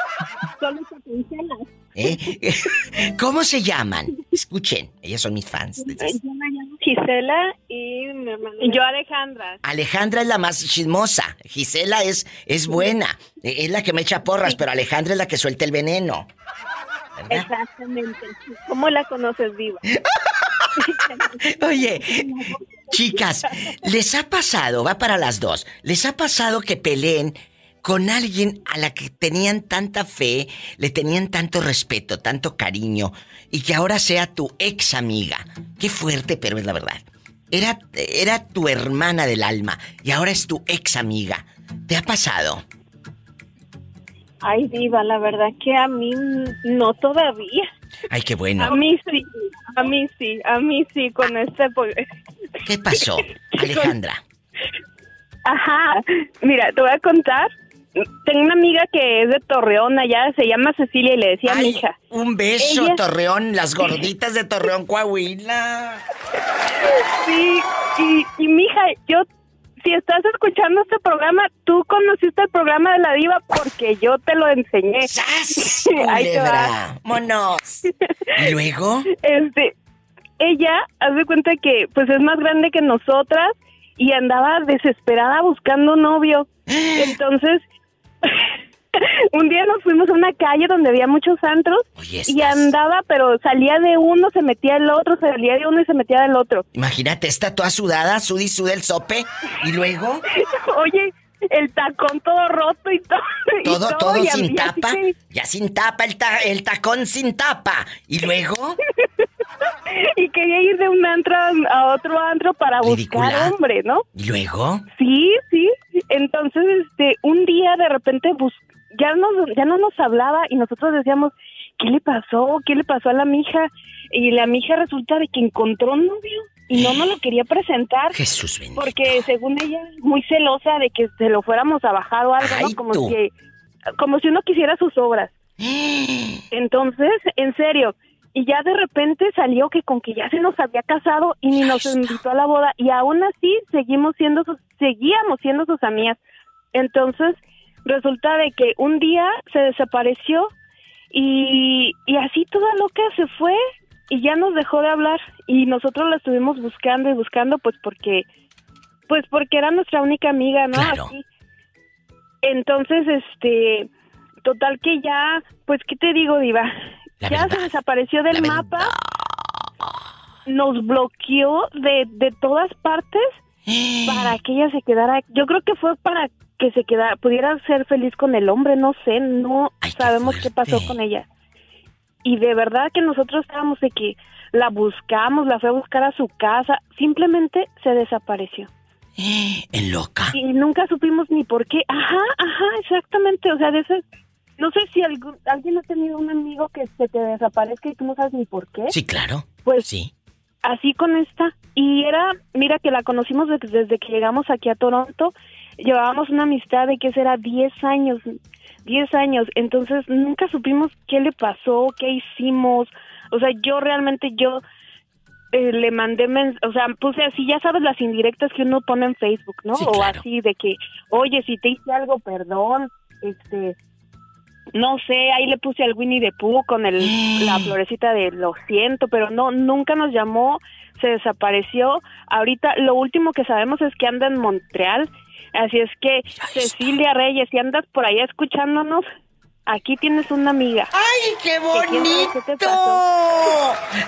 Solo se cancelan. ¿Eh? ¿Cómo se llaman? Escuchen, ellas son mis fans. Yo me llamo Gisela y mi hermana. Y yo, Alejandra. Alejandra es la más chismosa. Gisela es, es buena. Es la que me echa porras, pero Alejandra es la que suelta el veneno. Exactamente. ¿Cómo la conoces, Diva? Oye, chicas, ¿les ha pasado, va para las dos, les ha pasado que peleen con alguien a la que tenían tanta fe, le tenían tanto respeto, tanto cariño, y que ahora sea tu ex amiga? Qué fuerte, pero es la verdad. Era, era tu hermana del alma y ahora es tu ex amiga. ¿Te ha pasado? Ay, Diva, la verdad que a mí no todavía. Ay, qué bueno. A mí sí, a mí sí, a mí sí, con este... ¿Qué pasó, Alejandra? Ajá, mira, te voy a contar. Tengo una amiga que es de Torreón allá, se llama Cecilia y le decía a mi hija. Un beso, Ella- Torreón, las gorditas de Torreón, Coahuila. Sí, y, y mija, yo, si estás escuchando este programa, tú conociste el programa de la diva porque yo te lo enseñé. Ahí te va. Culebra, monos. ¿Y luego? Este, ella, haz de cuenta que, pues es más grande que nosotras y andaba desesperada buscando un novio. Entonces, un día nos fuimos a una calle donde había muchos antros y andaba, pero salía de uno, se metía del otro, salía de uno y se metía del otro. Imagínate, está toda sudada, sudi suda el sope. ¿Y luego? Oye, el tacón todo roto y todo. y Todo, todo y sin y así tapa. que- Ya sin tapa, el, ta- el tacón sin tapa. ¿Y luego? y quería ir de un antro a otro antro para buscar hombre, ¿no? ¿Y luego? Sí, sí. Entonces, este, un día de repente bus ya nos, ya no nos hablaba y nosotros decíamos, ¿qué le pasó? ¿Qué le pasó a la mija? Y la mija resulta de que encontró un novio y no nos lo quería presentar. Jesús bendito. Porque según ella, muy celosa de que se lo fuéramos a bajar o algo, ¿no? Como tú. si, como si uno quisiera sus obras. Entonces, en serio, y ya de repente salió que con que ya se nos había casado y ni nos invitó a la boda y aún así seguimos siendo sus, seguíamos siendo sus amigas. Entonces, resulta de que un día se desapareció y, y así toda loca se fue y ya nos dejó de hablar y nosotros la estuvimos buscando y buscando pues porque pues porque era nuestra única amiga, ¿no? Así. Entonces, este, total que ya, pues, ¿qué te digo, Diva? La ya se desapareció del mapa, nos bloqueó de, de todas partes para que ella se quedara. Yo creo que fue para que se quedara, pudiera ser feliz con el hombre, no sé, no sabemos qué pasó con ella. Y de verdad que nosotros estábamos de que la buscamos, la fue a buscar a su casa, simplemente se desapareció. En loca. Y nunca supimos ni por qué. Ajá, ajá, exactamente. O sea, de esas. No sé si algún- alguien ha tenido un amigo que se te desaparezca y tú no sabes ni por qué. Sí, claro. Pues sí. Así con esta. Y era, mira que la conocimos desde, desde que llegamos aquí a Toronto. Llevábamos una amistad de que será 10 años. 10 años. Entonces nunca supimos qué le pasó, qué hicimos. O sea, yo realmente, yo eh, le mandé, mens- o sea, puse así, ya sabes las indirectas que uno pone en Facebook, ¿no? Sí, o así de que, oye, si te hice algo, perdón, este, no sé, ahí le puse al Winnie the Pooh con el, la florecita de lo siento, pero no, nunca nos llamó, se desapareció. Ahorita lo último que sabemos es que anda en Montreal, así es que Cecilia Reyes, si andas por allá escuchándonos, aquí tienes una amiga. ¡Ay, qué bonito!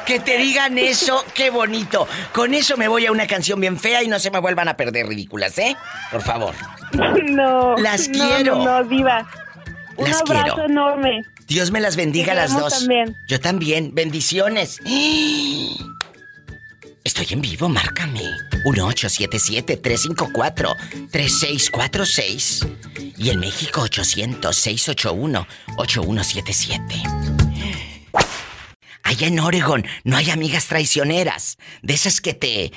Que te digan eso, qué bonito. Con eso me voy a una canción bien fea y no se me vuelvan a perder ridículas, ¿eh? Por favor. No. Las no, quiero. No, no, diva. Un Las abrazo quiero. enorme. Dios me las bendiga a las dos. también. Yo también. Bendiciones. Estoy en vivo, márcame. 1877-354-3646. Y en México 800-681-8177. Allá en Oregon no hay amigas traicioneras. De esas que te...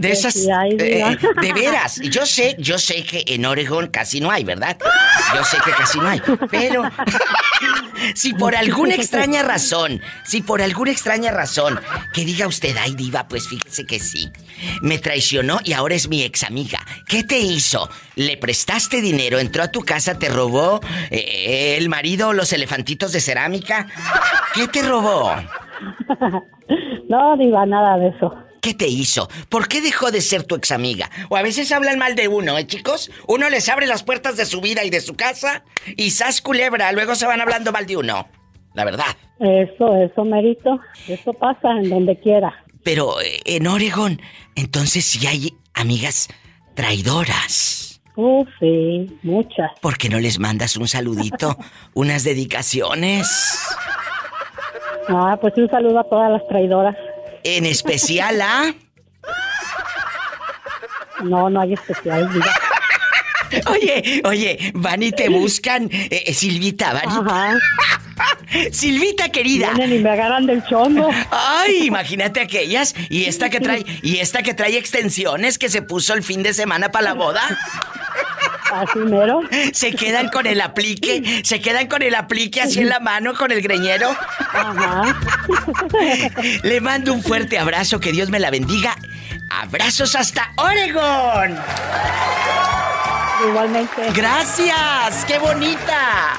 De esas... sí hay, diva. eh, de veras. Yo sé, yo sé que en Oregon casi no hay, ¿verdad? Yo sé que casi no hay. Pero... si por alguna extraña razón, si por alguna extraña razón, que diga usted, ay diva, pues fíjese que sí. Me traicionó y ahora es mi ex amiga. ¿Qué te hizo? ¿Le prestaste dinero? ¿Entró a tu casa? ¿Te robó eh, el marido los elefantitos de cerámica? ¿Qué te robó? No, diva, nada de eso. ¿Qué te hizo? ¿Por qué dejó de ser tu ex amiga? O a veces hablan mal de uno, ¿eh, chicos? Uno les abre las puertas de su vida y de su casa y sas culebra, luego se van hablando mal de uno. La verdad. Eso, eso, Merito. Eso pasa en donde quiera. Pero eh, en Oregon, entonces sí hay amigas traidoras. Uh, sí, muchas. ¿Por qué no les mandas un saludito? unas dedicaciones. Ah, pues un saludo a todas las traidoras. En especial a... No, no hay especial, diva. Oye, oye, van y te buscan, eh, eh, Silvita, van y... Silvita querida. Vienen y me agarran del chongo. Ay, imagínate aquellas. Y esta que trae, y esta que trae extensiones que se puso el fin de semana para la boda. Así mero. Se quedan con el aplique, se quedan con el aplique así en la mano, con el greñero. Ajá. Le mando un fuerte abrazo, que Dios me la bendiga. Abrazos hasta Oregon. Igualmente. Gracias, qué bonita.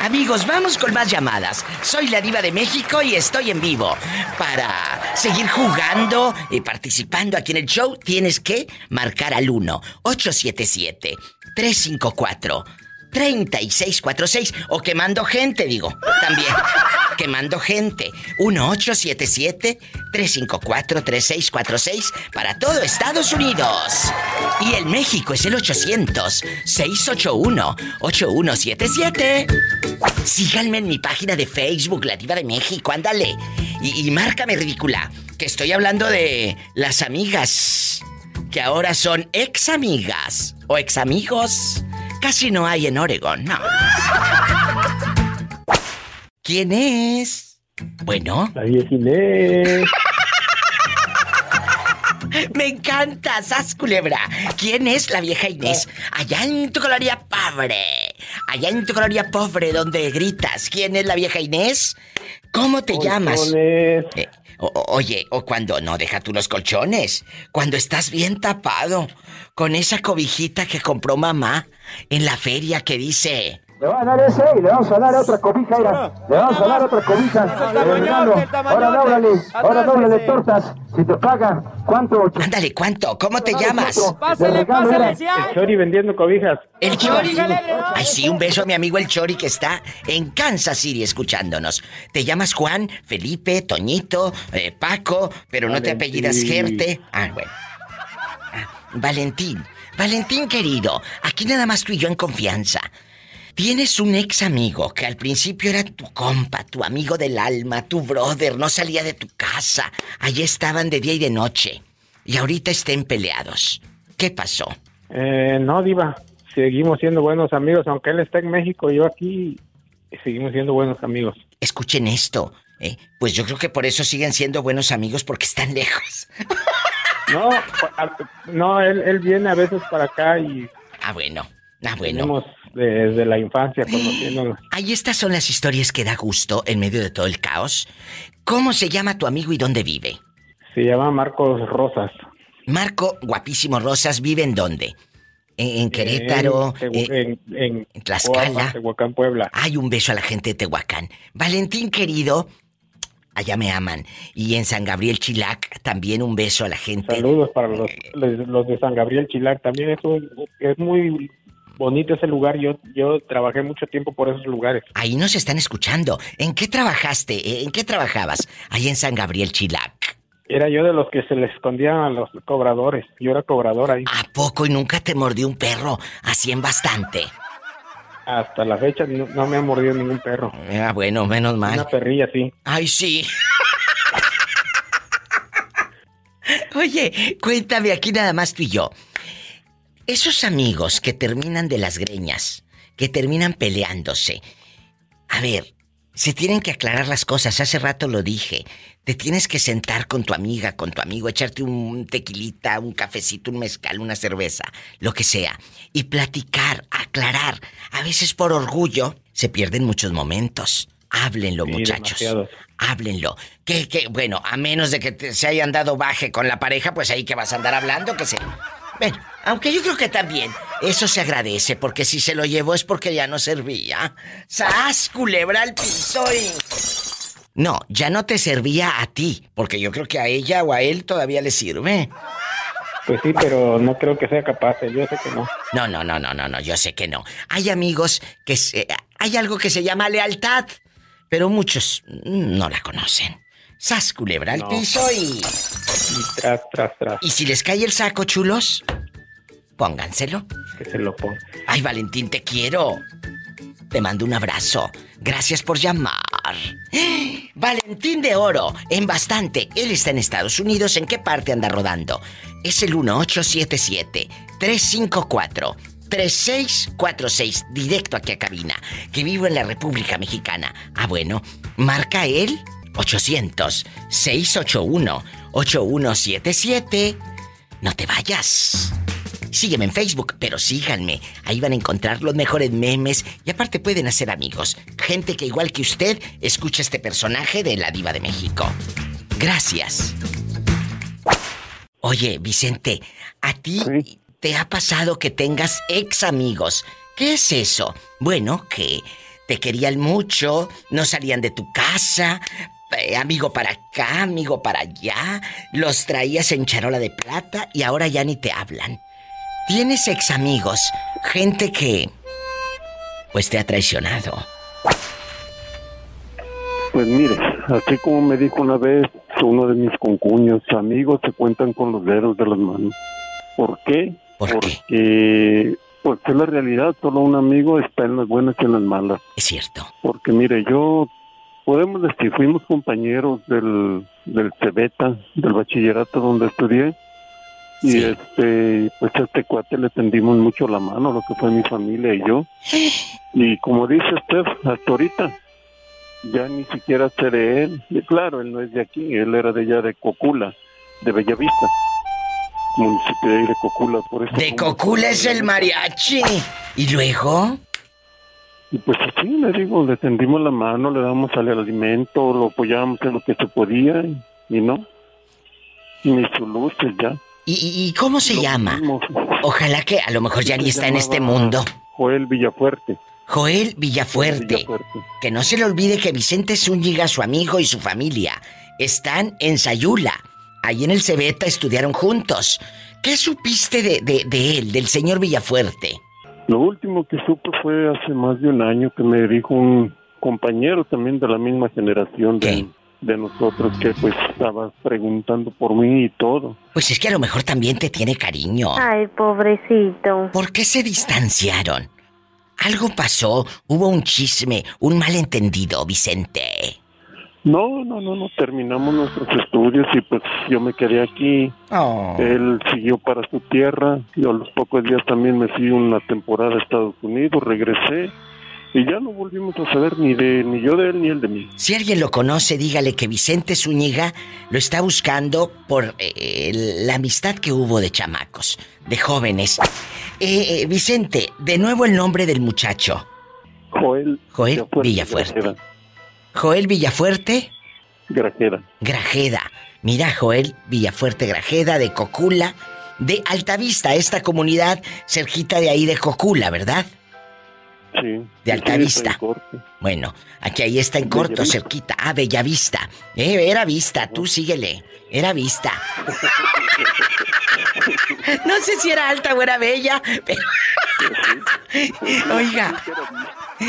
Amigos, vamos con más llamadas. Soy la diva de México y estoy en vivo. Para seguir jugando y participando aquí en el show, tienes que marcar al 1 877 354 3646 o quemando gente, digo, también. Quemando gente. 1877-354-3646 para todo Estados Unidos. Y el México es el 800-681-8177. Síganme en mi página de Facebook, La Diva de México, ándale. Y, y márcame ridícula, que estoy hablando de las amigas, que ahora son ex amigas o ex amigos. Casi no hay en Oregon, no. ¿Quién es? Bueno. La vieja Inés. Me encanta, Sas Culebra. ¿Quién es la vieja Inés? Allá en tu colonia pobre. Allá en tu colonia pobre donde gritas. ¿Quién es la vieja Inés? ¿Cómo te llamas? Eh, oye, o cuando no, deja tú los colchones. Cuando estás bien tapado, con esa cobijita que compró mamá en la feria que dice. Le van a dar ese y le vamos a dar otra cobija. Le vamos a dar otra cobija. Ahora dóblale, ahora dóblale tortas. Si te pagan, ¿cuánto? Ándale, ¿cuánto? ¿Cómo te llamas? Regalo, mira. El Chori vendiendo cobijas. El Chori. Ay, sí, un beso a mi amigo el Chori que está en Kansas City escuchándonos. Te llamas Juan, Felipe, Toñito, eh, Paco, pero no te apellidas Gerte. Ah, bueno. Ah, Valentín. Valentín querido, aquí nada más tú y yo en confianza. Tienes un ex amigo que al principio era tu compa, tu amigo del alma, tu brother, no salía de tu casa. Allí estaban de día y de noche. Y ahorita estén peleados. ¿Qué pasó? Eh, no, Diva. Seguimos siendo buenos amigos. Aunque él está en México, yo aquí. Seguimos siendo buenos amigos. Escuchen esto. ¿eh? Pues yo creo que por eso siguen siendo buenos amigos porque están lejos. No, no, él, él viene a veces para acá y. Ah, bueno. Ah, bueno. Tenemos desde la infancia conociéndonos. Ahí estas son las historias que da gusto en medio de todo el caos. ¿Cómo se llama tu amigo y dónde vive? Se llama Marcos Rosas. Marco, guapísimo Rosas, ¿vive en dónde? En, en Querétaro, En, eh, en, en, en Tlaxcala. Tehuacán, Puebla. Hay un beso a la gente de Tehuacán. Valentín querido, allá me aman. Y en San Gabriel Chilac, también un beso a la gente. Saludos para los, los los de San Gabriel Chilac. También es, un- es muy bonito ese lugar. Yo, yo trabajé mucho tiempo por esos lugares. Ahí nos están escuchando. ¿En qué trabajaste? ¿En qué trabajabas? Ahí en San Gabriel Chilac. Era yo de los que se les escondían a los cobradores. Yo era cobrador ahí. ¿A poco y nunca te mordió un perro? Así en bastante. Hasta la fecha no, no me ha mordido ningún perro. Ah, bueno, menos mal. Una perrilla, sí. Ay, sí. Oye, cuéntame aquí nada más tú y yo. Esos amigos que terminan de las greñas, que terminan peleándose. A ver, se tienen que aclarar las cosas. Hace rato lo dije. Te tienes que sentar con tu amiga, con tu amigo, echarte un tequilita, un cafecito, un mezcal, una cerveza, lo que sea. Y platicar, aclarar. A veces por orgullo se pierden muchos momentos. Háblenlo, Sí, muchachos. Háblenlo. Que, que, bueno, a menos de que te- se hayan dado baje con la pareja, pues ahí que vas a andar hablando, que se. Aunque yo creo que también eso se agradece, porque si se lo llevó es porque ya no servía. ¡Sas, culebra al piso y... No, ya no te servía a ti, porque yo creo que a ella o a él todavía le sirve. Pues sí, pero no creo que sea capaz. Yo sé que no. No, no, no, no, no, no, yo sé que no. Hay amigos que se- hay algo que se llama lealtad, pero muchos no la conocen. Sas culebra al No. piso y Y tras, tras, tras. y si les cae el saco, chulos, pónganselo. Que se lo ponga. Ay, Valentín, te quiero. Te mando un abrazo. Gracias por llamar. Valentín de Oro, en bastante. Él está en Estados Unidos. ¿En qué parte anda rodando? Es el 3646, directo aquí a cabina, que vivo en la República Mexicana. Ah, bueno, marca él 800-681-8177. No te vayas. Sígueme en Facebook, pero síganme. Ahí van a encontrar los mejores memes y aparte pueden hacer amigos. Gente que igual que usted escucha este personaje de la diva de México. Gracias. Oye, Vicente, ¿a ti te ha pasado que tengas ex amigos? ¿Qué es eso? Bueno, que te querían mucho, no salían de tu casa, eh, amigo para acá, amigo para allá, los traías en charola de plata y ahora ya ni te hablan. Tienes ex amigos, gente que pues te ha traicionado. Pues mire, así como me dijo una vez uno de mis concuños, amigos se cuentan con los dedos de las manos. ¿Por qué? Porque pues es la realidad, solo un amigo está en las buenas y en las malas. Es cierto. Porque mire, yo podemos decir, fuimos compañeros del, del Cebeta, del bachillerato donde estudié. Y este, pues a este cuate le tendimos mucho la mano, lo que fue mi familia y yo. Y como dice usted, hasta ahorita, ya ni siquiera sé de él. Y claro, él no es de aquí, él era de allá de Cocula, de Bellavista, municipio de Cocula. Por eso De Cocula es el mariachi. ¿Y luego? Y pues así, le digo, le tendimos la mano, le damos al alimento, lo apoyábamos en lo que se podía y, y no. Ni su luz ya. ¿Y, y cómo se llama? Ojalá que a lo mejor ya ni está en este mundo. Joel Villafuerte. Joel Villafuerte. Que no se le olvide que Vicente Zúñiga, su amigo y su familia están en Sayula. Ahí en el Cebeta estudiaron juntos. ¿Qué supiste de, de, de él, del señor Villafuerte? Lo último que supe fue hace más de un año que me dijo un compañero también de la misma generación de, de nosotros que pues estaba preguntando por mí y todo. Pues es que a lo mejor también te tiene cariño. Ay, pobrecito. ¿Por qué se distanciaron? Algo pasó, hubo un chisme, un malentendido, Vicente. No, no, no, no, terminamos nuestros estudios y pues yo me quedé aquí. Oh. Él siguió para su tierra, yo a los pocos días también me fui una temporada a Estados Unidos, regresé y ya no volvimos a saber ni de ni yo de él ni él de mí. Si alguien lo conoce, dígale que Vicente Zúñiga lo está buscando por eh, la amistad que hubo de chamacos, de jóvenes. Eh, eh, Vicente, de nuevo el nombre del muchacho. Joel. Joel Villafuerte. Joel Villafuerte. Grajeda. Grajeda. Mira, Joel Villafuerte Grajeda de Cocula, de Altavista, esta comunidad cerquita de ahí de Cocula, ¿verdad? Sí. De Altavista. Bueno, aquí ahí está en corto, Bellavista. cerquita. Ah, Bellavista. Eh, era vista, tú síguele. Era vista. No sé si era alta o era bella, pero... Oiga,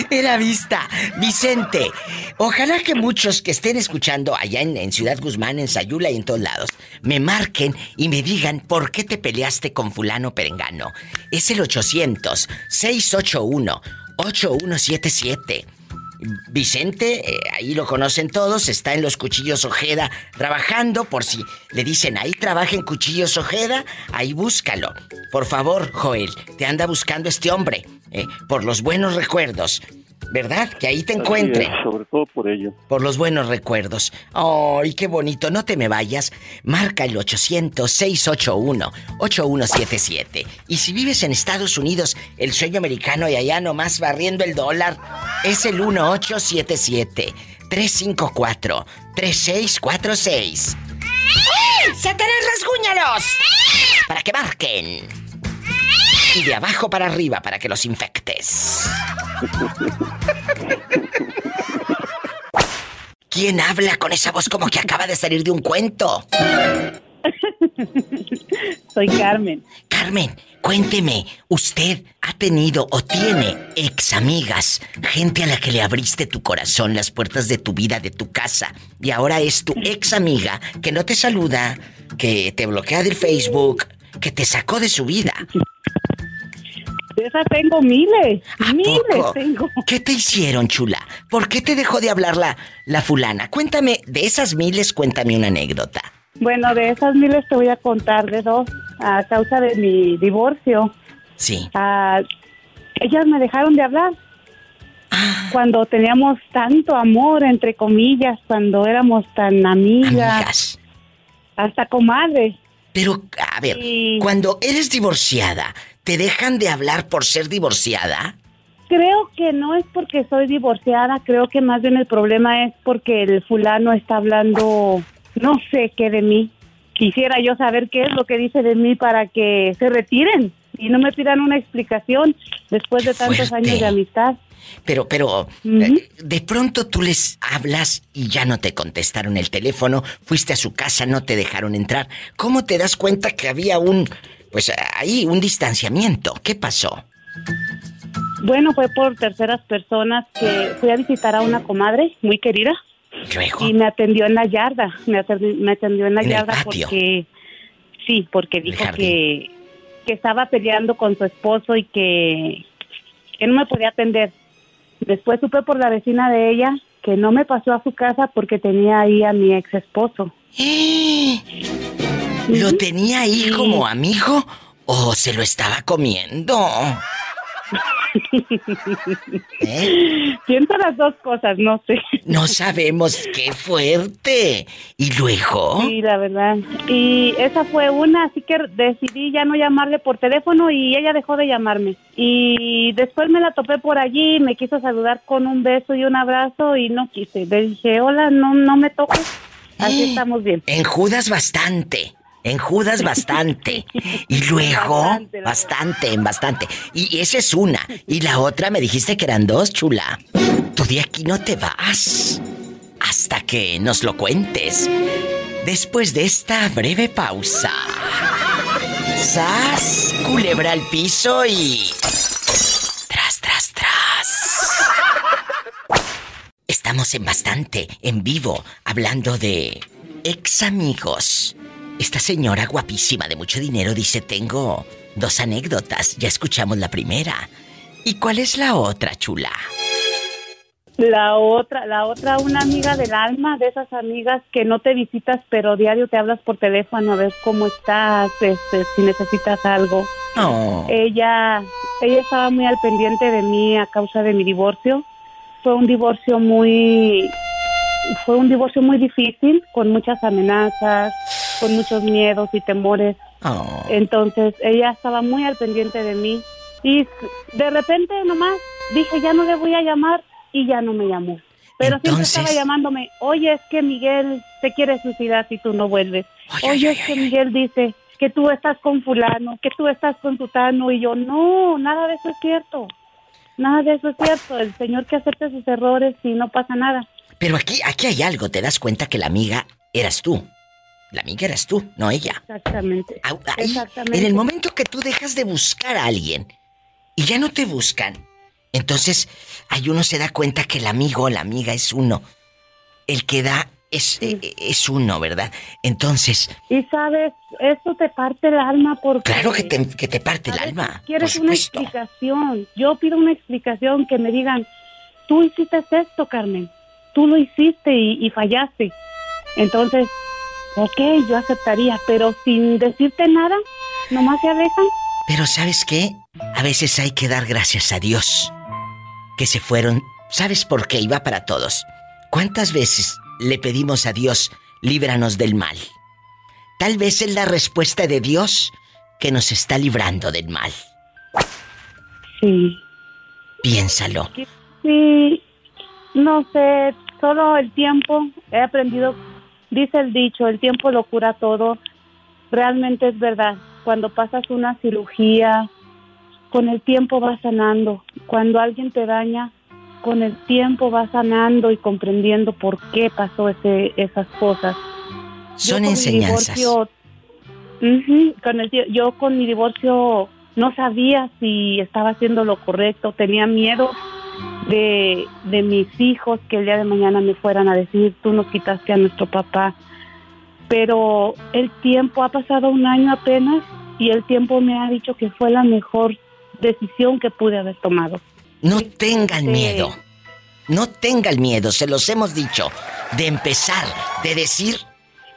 era vista. Vicente, ojalá que muchos que estén escuchando allá en, en Ciudad Guzmán, en Sayula y en todos lados, me marquen y me digan por qué te peleaste con fulano perengano. Es el 800-681-8177. Vicente, eh, ahí lo conocen todos, está en los Cuchillos Ojeda trabajando, por si le dicen ahí trabaja en Cuchillos Ojeda, ahí búscalo. Por favor, Joel, te anda buscando este hombre, eh, por los buenos recuerdos, ¿verdad? Que ahí te encuentren. es, sobre todo por ello. Por los buenos recuerdos. ¡Ay, qué bonito! No te me vayas. Marca el 800-681-8177. Y si vives en Estados Unidos, el sueño americano y allá nomás barriendo el dólar, es el 1877-354-3646. ¡Satanás, rasguñalos! Para que marquen. Y de abajo para arriba para que los infectes. ¿Quién habla con esa voz como que acaba de salir de un cuento? Soy Carmen. Carmen, cuénteme, ¿usted ha tenido o tiene ex amigas, gente a la que le abriste tu corazón, las puertas de tu vida, de tu casa, y ahora es tu ex amiga que no te saluda, que te bloquea del Facebook, que te sacó de su vida? De esas tengo miles. miles poco? tengo. ¿Qué te hicieron, chula? ¿Por qué te dejó de hablar la, la fulana? Cuéntame, de esas miles, cuéntame una anécdota. Bueno, de esas miles te voy a contar de dos. A causa de mi divorcio, Sí. Ah, ellas me dejaron de hablar. Ah. Cuando teníamos tanto amor, entre comillas, cuando éramos tan amigas. Hasta comadres. Pero, a ver, cuando eres divorciada, ¿te dejan de hablar por ser divorciada? Creo que no es porque soy divorciada, creo que más bien el problema es porque el fulano está hablando no sé qué de mí. Quisiera yo saber qué es lo que dice de mí para que se retiren y no me pidan una explicación después de tantos años de amistad. Pero, pero, eh, de pronto tú les hablas y ya no te contestaron el teléfono, fuiste a su casa, no te dejaron entrar. ¿Cómo te das cuenta que había un, pues ahí, un distanciamiento? ¿Qué pasó? Bueno, fue por terceras personas que fui a visitar a una comadre muy querida. Y me atendió en la yarda, me atendió, en la yarda porque, sí, porque dijo que, que estaba peleando con su esposo y que, que no me podía atender. Después supe por la vecina de ella que no me pasó a su casa porque tenía ahí a mi ex esposo. ¿Lo tenía ahí como amigo o se lo estaba comiendo? ¿Eh? Siento las dos cosas, no sé. No sabemos qué fuerte. ¿Y luego? Sí, la verdad. Y esa fue una, así que decidí ya no llamarle por teléfono y ella dejó de llamarme. Y después me la topé por allí, me quiso saludar con un beso y un abrazo y no quise. Le dije, hola, no, no me toques. Así estamos bien. En Judas bastante. En Judas bastante. Y luego, bastante, en bastante. Y esa es una. Y la otra me dijiste que eran dos, chula. Tú de aquí no te vas. Hasta que nos lo cuentes. Después de esta breve pausa. Sas, culebra al piso y. Tras, tras, tras. Estamos en bastante, en vivo, hablando de ex amigos esta señora guapísima de mucho dinero dice, tengo dos anécdotas, ya escuchamos la primera. ¿Y cuál es la otra, chula? La otra, la otra, una amiga del alma, de esas amigas que no te visitas, pero diario te hablas por teléfono a ver cómo estás, este, si necesitas algo. Oh. Ella, ella estaba muy al pendiente de mí a causa de mi divorcio. Fue un divorcio muy, fue un divorcio muy difícil, con muchas amenazas, con muchos miedos y temores. Oh. Entonces ella estaba muy al pendiente de mí y de repente nomás dije ya no le voy a llamar y ya no me llamó. Pero siempre estaba llamándome, oye es que Miguel se quiere suicidar si tú no vuelves. oye es que Miguel dice que tú estás con fulano, que tú estás con tutano y yo no, nada de eso es cierto. Nada de eso es cierto. El Señor que acepte sus errores y no pasa nada. Pero aquí, aquí hay algo, te das cuenta que la amiga eras tú. La amiga eras tú, no ella. Exactamente. Exactamente. En el momento que tú dejas de buscar a alguien y ya no te buscan, entonces ahí uno se da cuenta que el amigo o la amiga es uno. El que da es, e, e, es uno, ¿verdad? Entonces... Y sabes, eso te parte el alma porque... Claro que te, que te parte el alma. Quieres una explicación. Yo pido una explicación que me digan, tú hiciste esto, Carmen. Tú lo hiciste y, y fallaste. Entonces, Ok, yo aceptaría, pero sin decirte nada, nomás se alejan. Pero ¿sabes qué? A veces hay que dar gracias a Dios que se fueron. ¿Sabes por qué? Iba para todos. ¿Cuántas veces le pedimos a Dios, líbranos del mal? Tal vez es la respuesta de Dios que nos está librando del mal. Sí. Piénsalo. Sí, no sé, solo el tiempo he aprendido Dice el dicho, el tiempo lo cura todo. Realmente es verdad. Cuando pasas una cirugía, con el tiempo va sanando. Cuando alguien te daña, con el tiempo va sanando y comprendiendo por qué pasó ese, esas cosas. Son enseñanzas. con el, yo con mi divorcio no sabía si estaba haciendo lo correcto, tenía miedo de, de mis hijos que el día de mañana me fueran a decir, tú nos quitaste a nuestro papá. Pero el tiempo ha pasado un año apenas y el tiempo me ha dicho que fue la mejor decisión que pude haber tomado. No tengan miedo. No tengan miedo, se los hemos dicho. De empezar, de decir,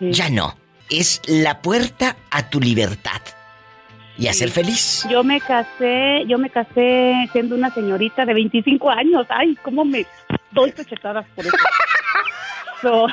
ya no. Es la puerta a tu libertad. Y a ser feliz. Yo me casé, yo me casé siendo una señorita de 25 años. Ay, cómo me doy pechetadas por eso.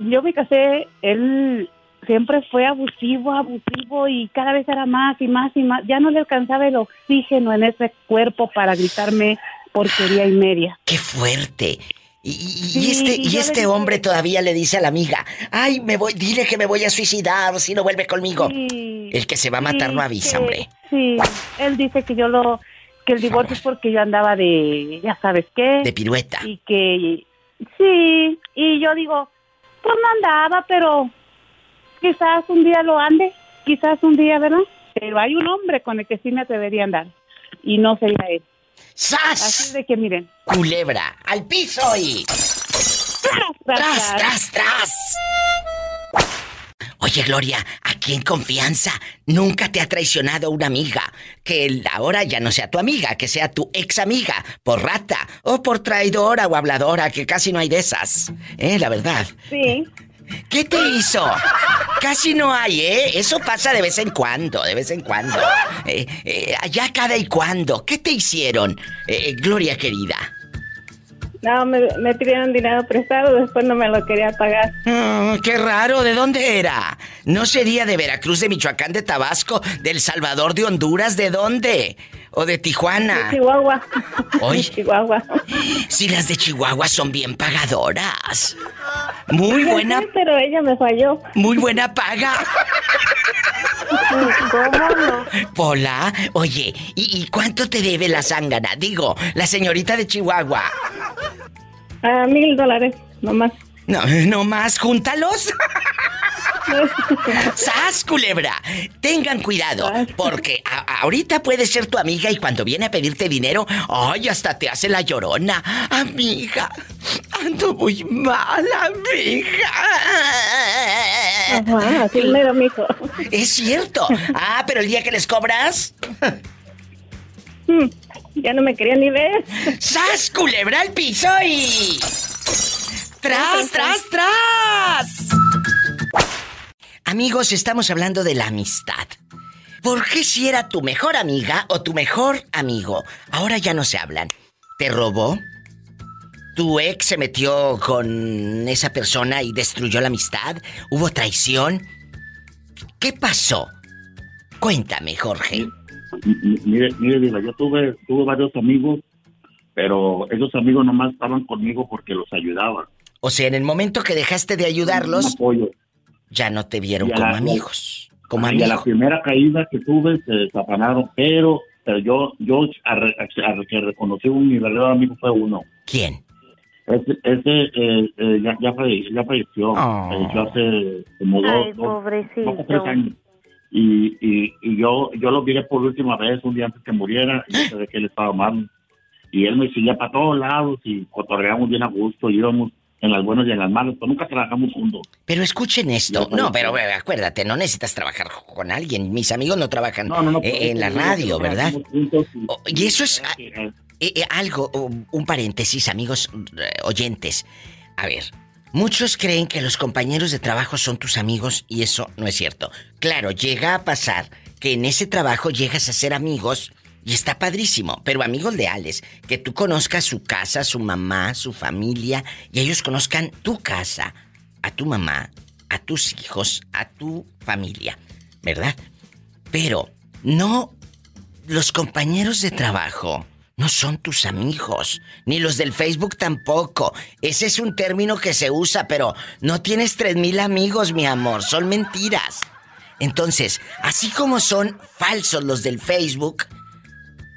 yo me casé, él siempre fue abusivo, abusivo y cada vez era más y más y más. Ya no le alcanzaba el oxígeno en ese cuerpo para gritarme porquería y media. ¡Qué fuerte! Y, este, y este hombre todavía le dice a la amiga, ay, me voy, dile que me voy a suicidar si no vuelve conmigo. el que se va a matar no avisa, hombre. Sí, él dice que yo lo, que el divorcio es porque yo andaba de, ya sabes qué. De pirueta. Y que, sí, y yo digo, pues no andaba, pero quizás un día lo ande, quizás un día, ¿verdad? Pero hay un hombre con el que sí me atrevería a andar, y no sería él. ¡Sas! Así de que miren. Culebra, al piso y. ¡Tras, tras, tras! Oye, Gloria, aquí en confianza, nunca te ha traicionado una amiga. Que ahora ya no sea tu amiga, que sea tu ex amiga, por rata, o por traidora o habladora, que casi no hay de esas. ¿Eh? La verdad. Sí. ¿Qué te hizo? Casi no hay, ¿eh? Eso pasa de vez en cuando, de vez en cuando. Eh, eh, allá cada y cuando. ¿Qué te hicieron, eh, Gloria querida? No, me, me pidieron dinero prestado, después no me lo quería pagar. Mm, qué raro, ¿de dónde era? ¿No sería de Veracruz, de Michoacán, de Tabasco, del Salvador, de Honduras? ¿De dónde? ¿O de Tijuana? De Chihuahua. Hoy. Chihuahua. Si las de Chihuahua son bien pagadoras. Muy buena. Pero ella me falló. Muy buena paga. ¿Cómo no? Pola, oye, ¿y, cuánto te debe la zángana? Digo, la señorita de Chihuahua. A mil dólares, nomás. No, no más, júntalos. ¡Sas, culebra! Tengan cuidado, porque ahorita puede ser tu amiga y cuando viene a pedirte dinero, ¡ay, hasta te hace la llorona! Amiga, ando muy mal, amiga. Ajá, así mero, mijo. Es cierto. Ah, pero el día que les cobras... Hmm, ya no me quería ni ver. ¡Sas, culebra al piso y... ¡Tras, tras, tras! Amigos, estamos hablando de la amistad. ¿Por qué si era tu mejor amiga o tu mejor amigo? Ahora ya no se hablan. ¿Te robó? ¿Tu ex se metió con esa persona y destruyó la amistad? ¿Hubo traición? ¿Qué pasó? Cuéntame, Jorge. Mire, mire, yo tuve, tuve varios amigos, pero esos amigos nomás estaban conmigo porque los ayudaba. O sea, en el momento que dejaste de ayudarlos, ya no te vieron como amigos. Como y a la primera caída que tuve se desapanaron, pero, pero yo, yo a, que reconocí un mi verdadero amigo fue uno. ¿Quién? Ese, ese eh, eh, ya, ya, falleció, ya falleció, oh. falleció hace como dos, dos, tres años. Y, y, y, yo yo lo vi por última vez un día antes que muriera y yo sabía que él estaba mal. Y él me seguía para todos lados y cotorreamos bien a gusto, y íbamos en las buenas y en las malas, pero nunca trabajamos juntos. Pero escuchen esto. No, pero acuérdate, no necesitas trabajar con alguien. Mis amigos no trabajan eh, en la radio, ¿verdad? y eso es ah, eh, eh, algo, un paréntesis, amigos oyentes. A ver, muchos creen que los compañeros de trabajo son tus amigos y eso no es cierto. Claro, llega a pasar que en ese trabajo llegas a ser amigos y está padrísimo, pero amigos leales, que tú conozcas su casa, su mamá, su familia, y ellos conozcan tu casa, a tu mamá, a tus hijos, a tu familia, ¿verdad? Pero no los compañeros de trabajo no son tus amigos, ni los del Facebook tampoco. Ese es un término que se usa, pero no tienes tres mil amigos, mi amor, son mentiras. Entonces, así como son falsos los del Facebook,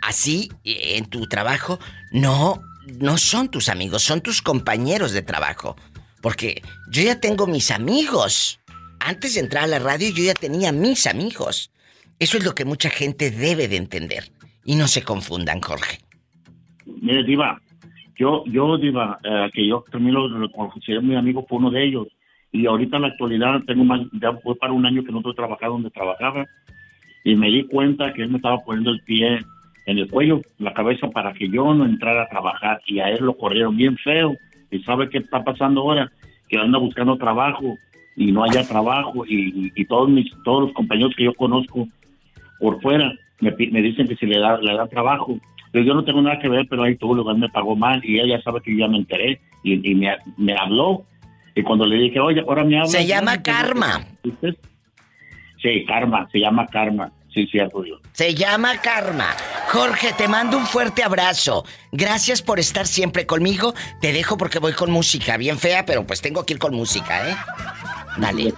así en tu trabajo, no, no son tus amigos, son tus compañeros de trabajo. Porque yo ya tengo mis amigos. Antes de entrar a la radio yo ya tenía mis amigos. Eso es lo que mucha gente debe de entender. Y no se confundan, Jorge. Mire, Diva, yo, yo Diva, eh, que yo también lo, lo consideré mi amigo, fue uno de ellos. Y ahorita en la actualidad tengo más, ya fue para un año que no estoy trabajando donde trabajaba. Y me di cuenta que él me estaba poniendo el pie en el cuello, la cabeza para que yo no entrara a trabajar. Y a él lo corrieron bien feo. ¿Y sabe qué está pasando ahora? Que anda buscando trabajo y no haya trabajo. Y, todos mis todos los compañeros que yo conozco por fuera me, me dicen que si le da le da trabajo. Pero yo no tengo nada que ver pero ahí tuvo lugar me pagó mal y ella sabe que yo ya me enteré y, me, me, habló. Y cuando le dije oye ahora me habla se llama karma sí karma se llama karma Sí, Dios. Se llama Karma. Jorge, te mando un fuerte abrazo. Gracias por estar siempre conmigo. Te dejo porque voy con música, bien fea, pero pues tengo que ir con música, ¿eh? Dale.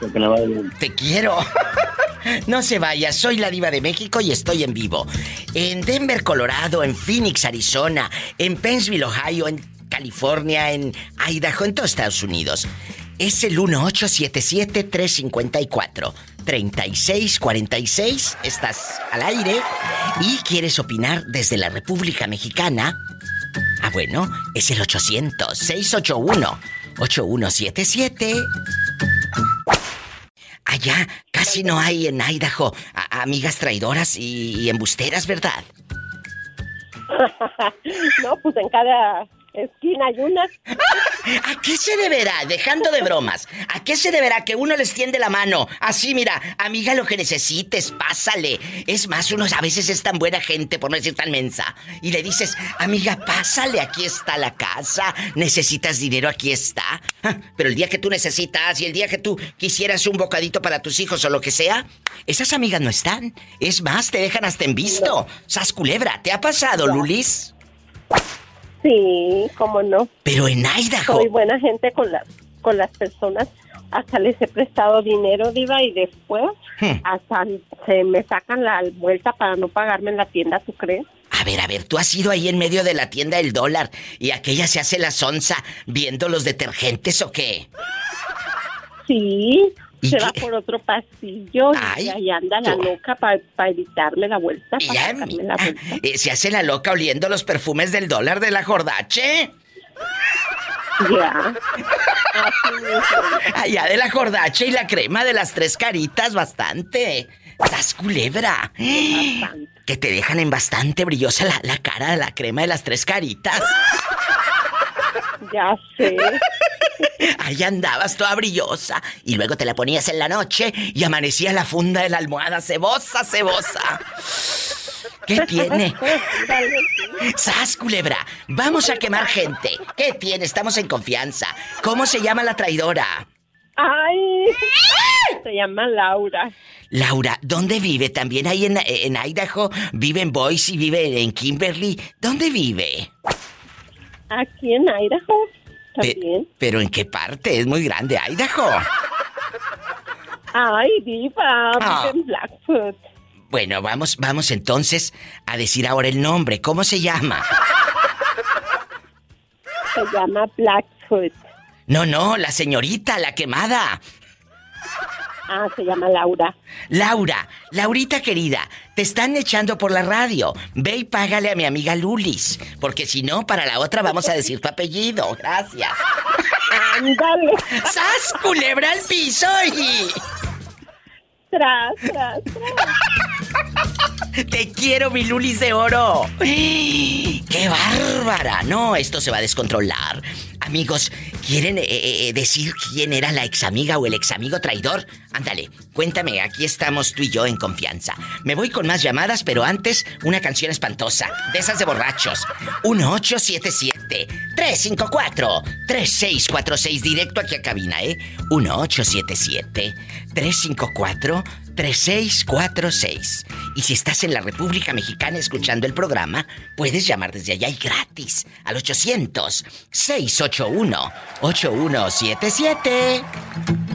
Te quiero. No se vaya, soy la diva de México y estoy en vivo. En Denver, Colorado, en Phoenix, Arizona, en Pennsville, Ohio, en California, en Idaho, en todos Estados Unidos. Es el 1877-354-3646. Estás al aire y quieres opinar desde la República Mexicana. Ah, bueno, es el 800-681-8177. Allá casi no hay en Idaho amigas traidoras y, embusteras, ¿verdad? no, pues en cada esquina hay una. ¿A qué se deberá, dejando de bromas, a qué se deberá que uno les tiende la mano? Así, mira, amiga, lo que necesites, pásale. Es más, uno a veces es tan buena gente, por no decir tan mensa. Y le dices, amiga, pásale, aquí está la casa. ¿Necesitas dinero? Aquí está. Ah, pero el día que tú necesitas y el día que tú quisieras un bocadito para tus hijos o lo que sea, esas amigas no están. Es más, te dejan hasta en visto. Sas culebra, ¿te ha pasado, Lulis? Sí, cómo no. Pero en Idaho. Soy buena gente con las con las personas. Hasta les he prestado dinero, Diva, y después hmm. hasta se me sacan la vuelta para no pagarme en la tienda, ¿tú crees? A ver, a ver, tú has ido ahí en medio de la tienda del dólar y aquella se hace la sonza viendo los detergentes o qué? Sí, se va por otro pasillo y ahí anda la loca para evitarme la vuelta. Para la vuelta. Eh, ¿Se hace la loca oliendo los perfumes del dólar de la Jordache? Ya. Allá de la Jordache y la crema de las tres caritas, bastante. ¡Sas culebra! Que te dejan en bastante brillosa la, la cara de la crema de las tres caritas. Ya sé. Ahí andabas toda brillosa y luego te la ponías en la noche y amanecía la funda de la almohada cebosa, cebosa. ¿Qué tiene? ¡Sas, culebra! Vamos a quemar gente. ¿Qué tiene? Estamos en confianza. ¿Cómo se llama la traidora? ¡Ay! Se llama Laura. Laura, ¿dónde vive? ¿También ahí en, en Idaho? ¿Vive en Boise? ¿Vive en Kimberly? ¿Dónde vive? Aquí en Idaho. ¿Pero en qué parte? Es muy grande, Idaho. Ay, diva, ah. en Blackfoot. Bueno, vamos, vamos entonces a decir ahora el nombre. ¿Cómo se llama? Se llama Blackfoot. No, no, la señorita, la quemada. Ah, se llama Laura. Laura, Laurita querida, te están echando por la radio. Ve y págale a mi amiga Lulis, porque si no, para la otra vamos a decir tu apellido. Gracias. Ándale. ¡Sas, culebra al piso y... Tras, tras, tras. Te quiero, mi Lulis de oro. ¡Qué bárbara! No, esto se va a descontrolar. Amigos, ¿quieren eh, eh, eh, decir quién era la ex amiga o el ex amigo traidor? Ándale, cuéntame, aquí estamos tú y yo en confianza. Me voy con más llamadas, pero antes una canción espantosa, de esas de borrachos. 1877-354-3646, directo aquí a cabina, ¿eh? 1877-354 3646. Y si estás en la República Mexicana escuchando el programa, puedes llamar desde allá y gratis al 800-681-8177.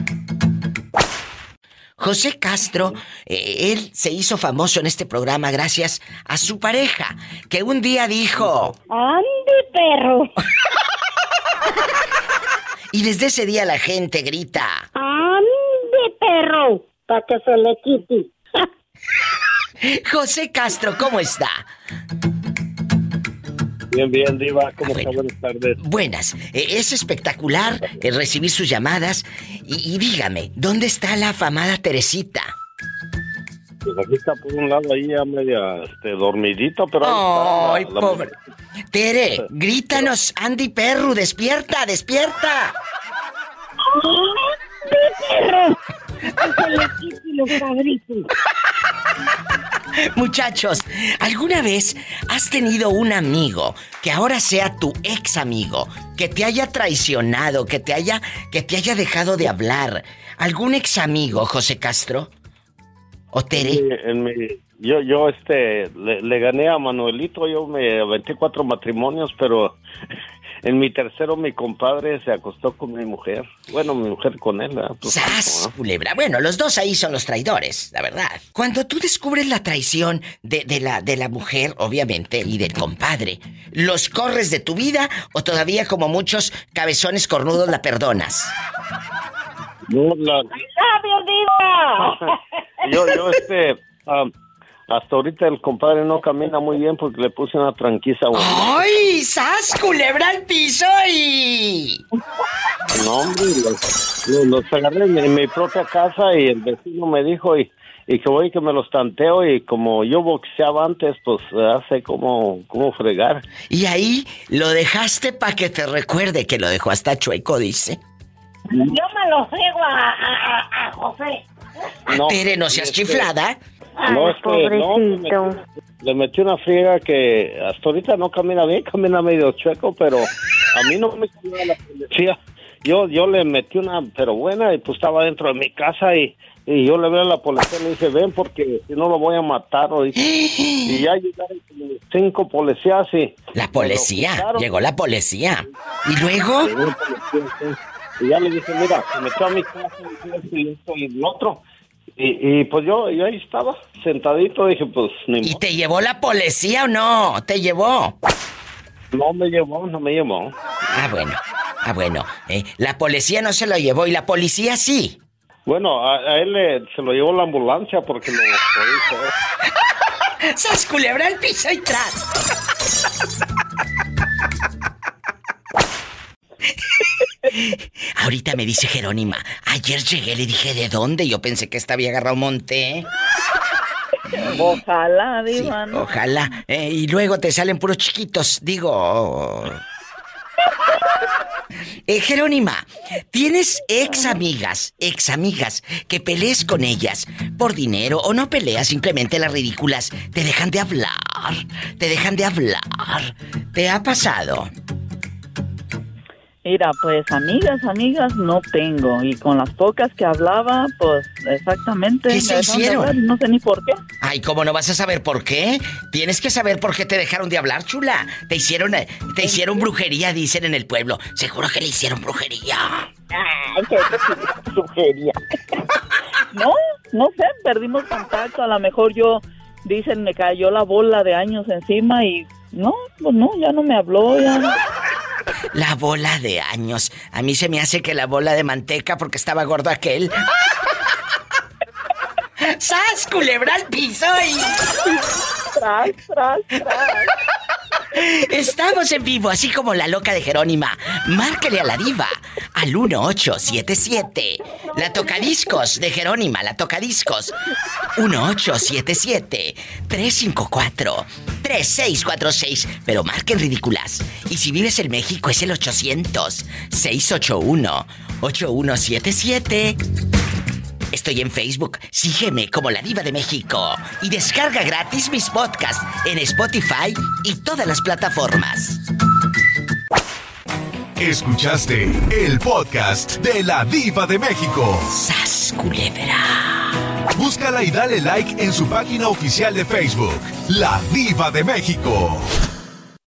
José Castro, eh, él se hizo famoso en este programa gracias a su pareja, que un día dijo... ¡Ande, perro! y desde ese día la gente grita... ¡Ande, perro! Para que se le quite. José Castro, ¿cómo está? Bien, bien, Diva. ¿Cómo está? Buenas tardes. Buenas. Eh, es espectacular eh, recibir sus llamadas. Y, dígame, ¿dónde está la afamada Teresita? Pues aquí está por un lado ahí ya media este, dormidita, pero... ¡Ay, pobre! Tere, grítanos, Andy Perru, despierta, despierta. ¡Andy Perru! Muchachos, ¿alguna vez has tenido un amigo que ahora sea tu ex amigo, que te haya traicionado, que te haya, que te haya dejado de hablar? ¿Algún ex amigo, José Castro? ¿O Tere? yo, yo, este, le, le, gané a Manuelito, yo me aventé cuatro matrimonios, pero en mi tercero, mi compadre se acostó con mi mujer. Bueno, mi mujer con él. Pues, ¡Sas, culebra! Bueno, los dos ahí son los traidores, la verdad. Cuando tú descubres la traición de, de, la, de la mujer, obviamente, y del compadre, ¿los corres de tu vida o todavía como muchos cabezones cornudos la perdonas? No, la... yo, yo, este... Um, hasta ahorita el compadre no camina muy bien porque le puse una tranquiza. ¡Ay! ¡Sas! ¡Culebra al piso y... No, hombre, los, agarré en mi propia casa y el vecino me dijo y, y que voy que me los tanteo y como yo boxeaba antes, pues hace como, como fregar. Y ahí lo dejaste para que te recuerde que lo dejó hasta chueco, dice. Yo me lo friego a, José. No, Tere, no seas este, no, es que le metí una friega que hasta ahorita no camina bien, camina medio chueco, pero a mí no me camina la policía. Yo, yo le metí una, pero buena, y pues estaba dentro de mi casa y, y yo le veo a la policía y le dije, ven porque si no lo voy a matar. y ya llegaron cinco policías y... La policía, llegó la policía. ¿Y luego? Y ya le dije, mira, se metió a mi casa y esto y el otro. Y, pues yo, yo ahí estaba, sentadito, dije, pues ni ¿Y te llevó la policía o no? ¿Te llevó? No me llevó, no me llevó. Ah, bueno. Ah, bueno. Eh, la policía no se lo llevó y la policía sí. Bueno, a, él se lo llevó la ambulancia porque lo, lo hizo. ¡Sas culebra el piso y tras! Ahorita me dice Jerónima, ayer llegué, le dije, ¿de dónde? Yo pensé que esta había agarrado un monte. Ojalá, digo. ojalá. Eh, y luego te salen puros chiquitos, digo. Eh, Jerónima, ¿tienes ex amigas, ex amigas, que pelees con ellas por dinero o no peleas, simplemente las ridículas te dejan de hablar, te dejan de hablar? ¿Te ha pasado? Mira, pues amigas, amigas no tengo. Y con las pocas que hablaba, pues exactamente. ¿Qué se hicieron? no sé ni por qué. Ay, ¿cómo no vas a saber por qué? Tienes que saber por qué te dejaron de hablar, chula. Te hicieron, eh, te hicieron brujería, dicen en el pueblo. Seguro que le hicieron brujería. Ay, brujería. no, no sé, perdimos contacto. A lo mejor yo, dicen, me cayó la bola de años encima y no, pues no, ya no me habló, ya. La bola de años. A mí se me hace que la bola de manteca porque estaba gordo aquel. ¡Sas, culebra al piso y... Tras, tras, tras. Estamos en vivo, así como la loca de Jerónima. Márcale a la diva al 1877. La tocadiscos de Jerónima, la tocadiscos. 1877 354 3646. Pero marquen ridículas. Y si vives en México es el 800 681 8177. Estoy en Facebook, sígueme como la diva de México y descarga gratis mis podcasts en Spotify y todas las plataformas. Escuchaste el podcast de la diva de México. ¡Sas, Búscala y dale like en su página oficial de Facebook, La Diva de México.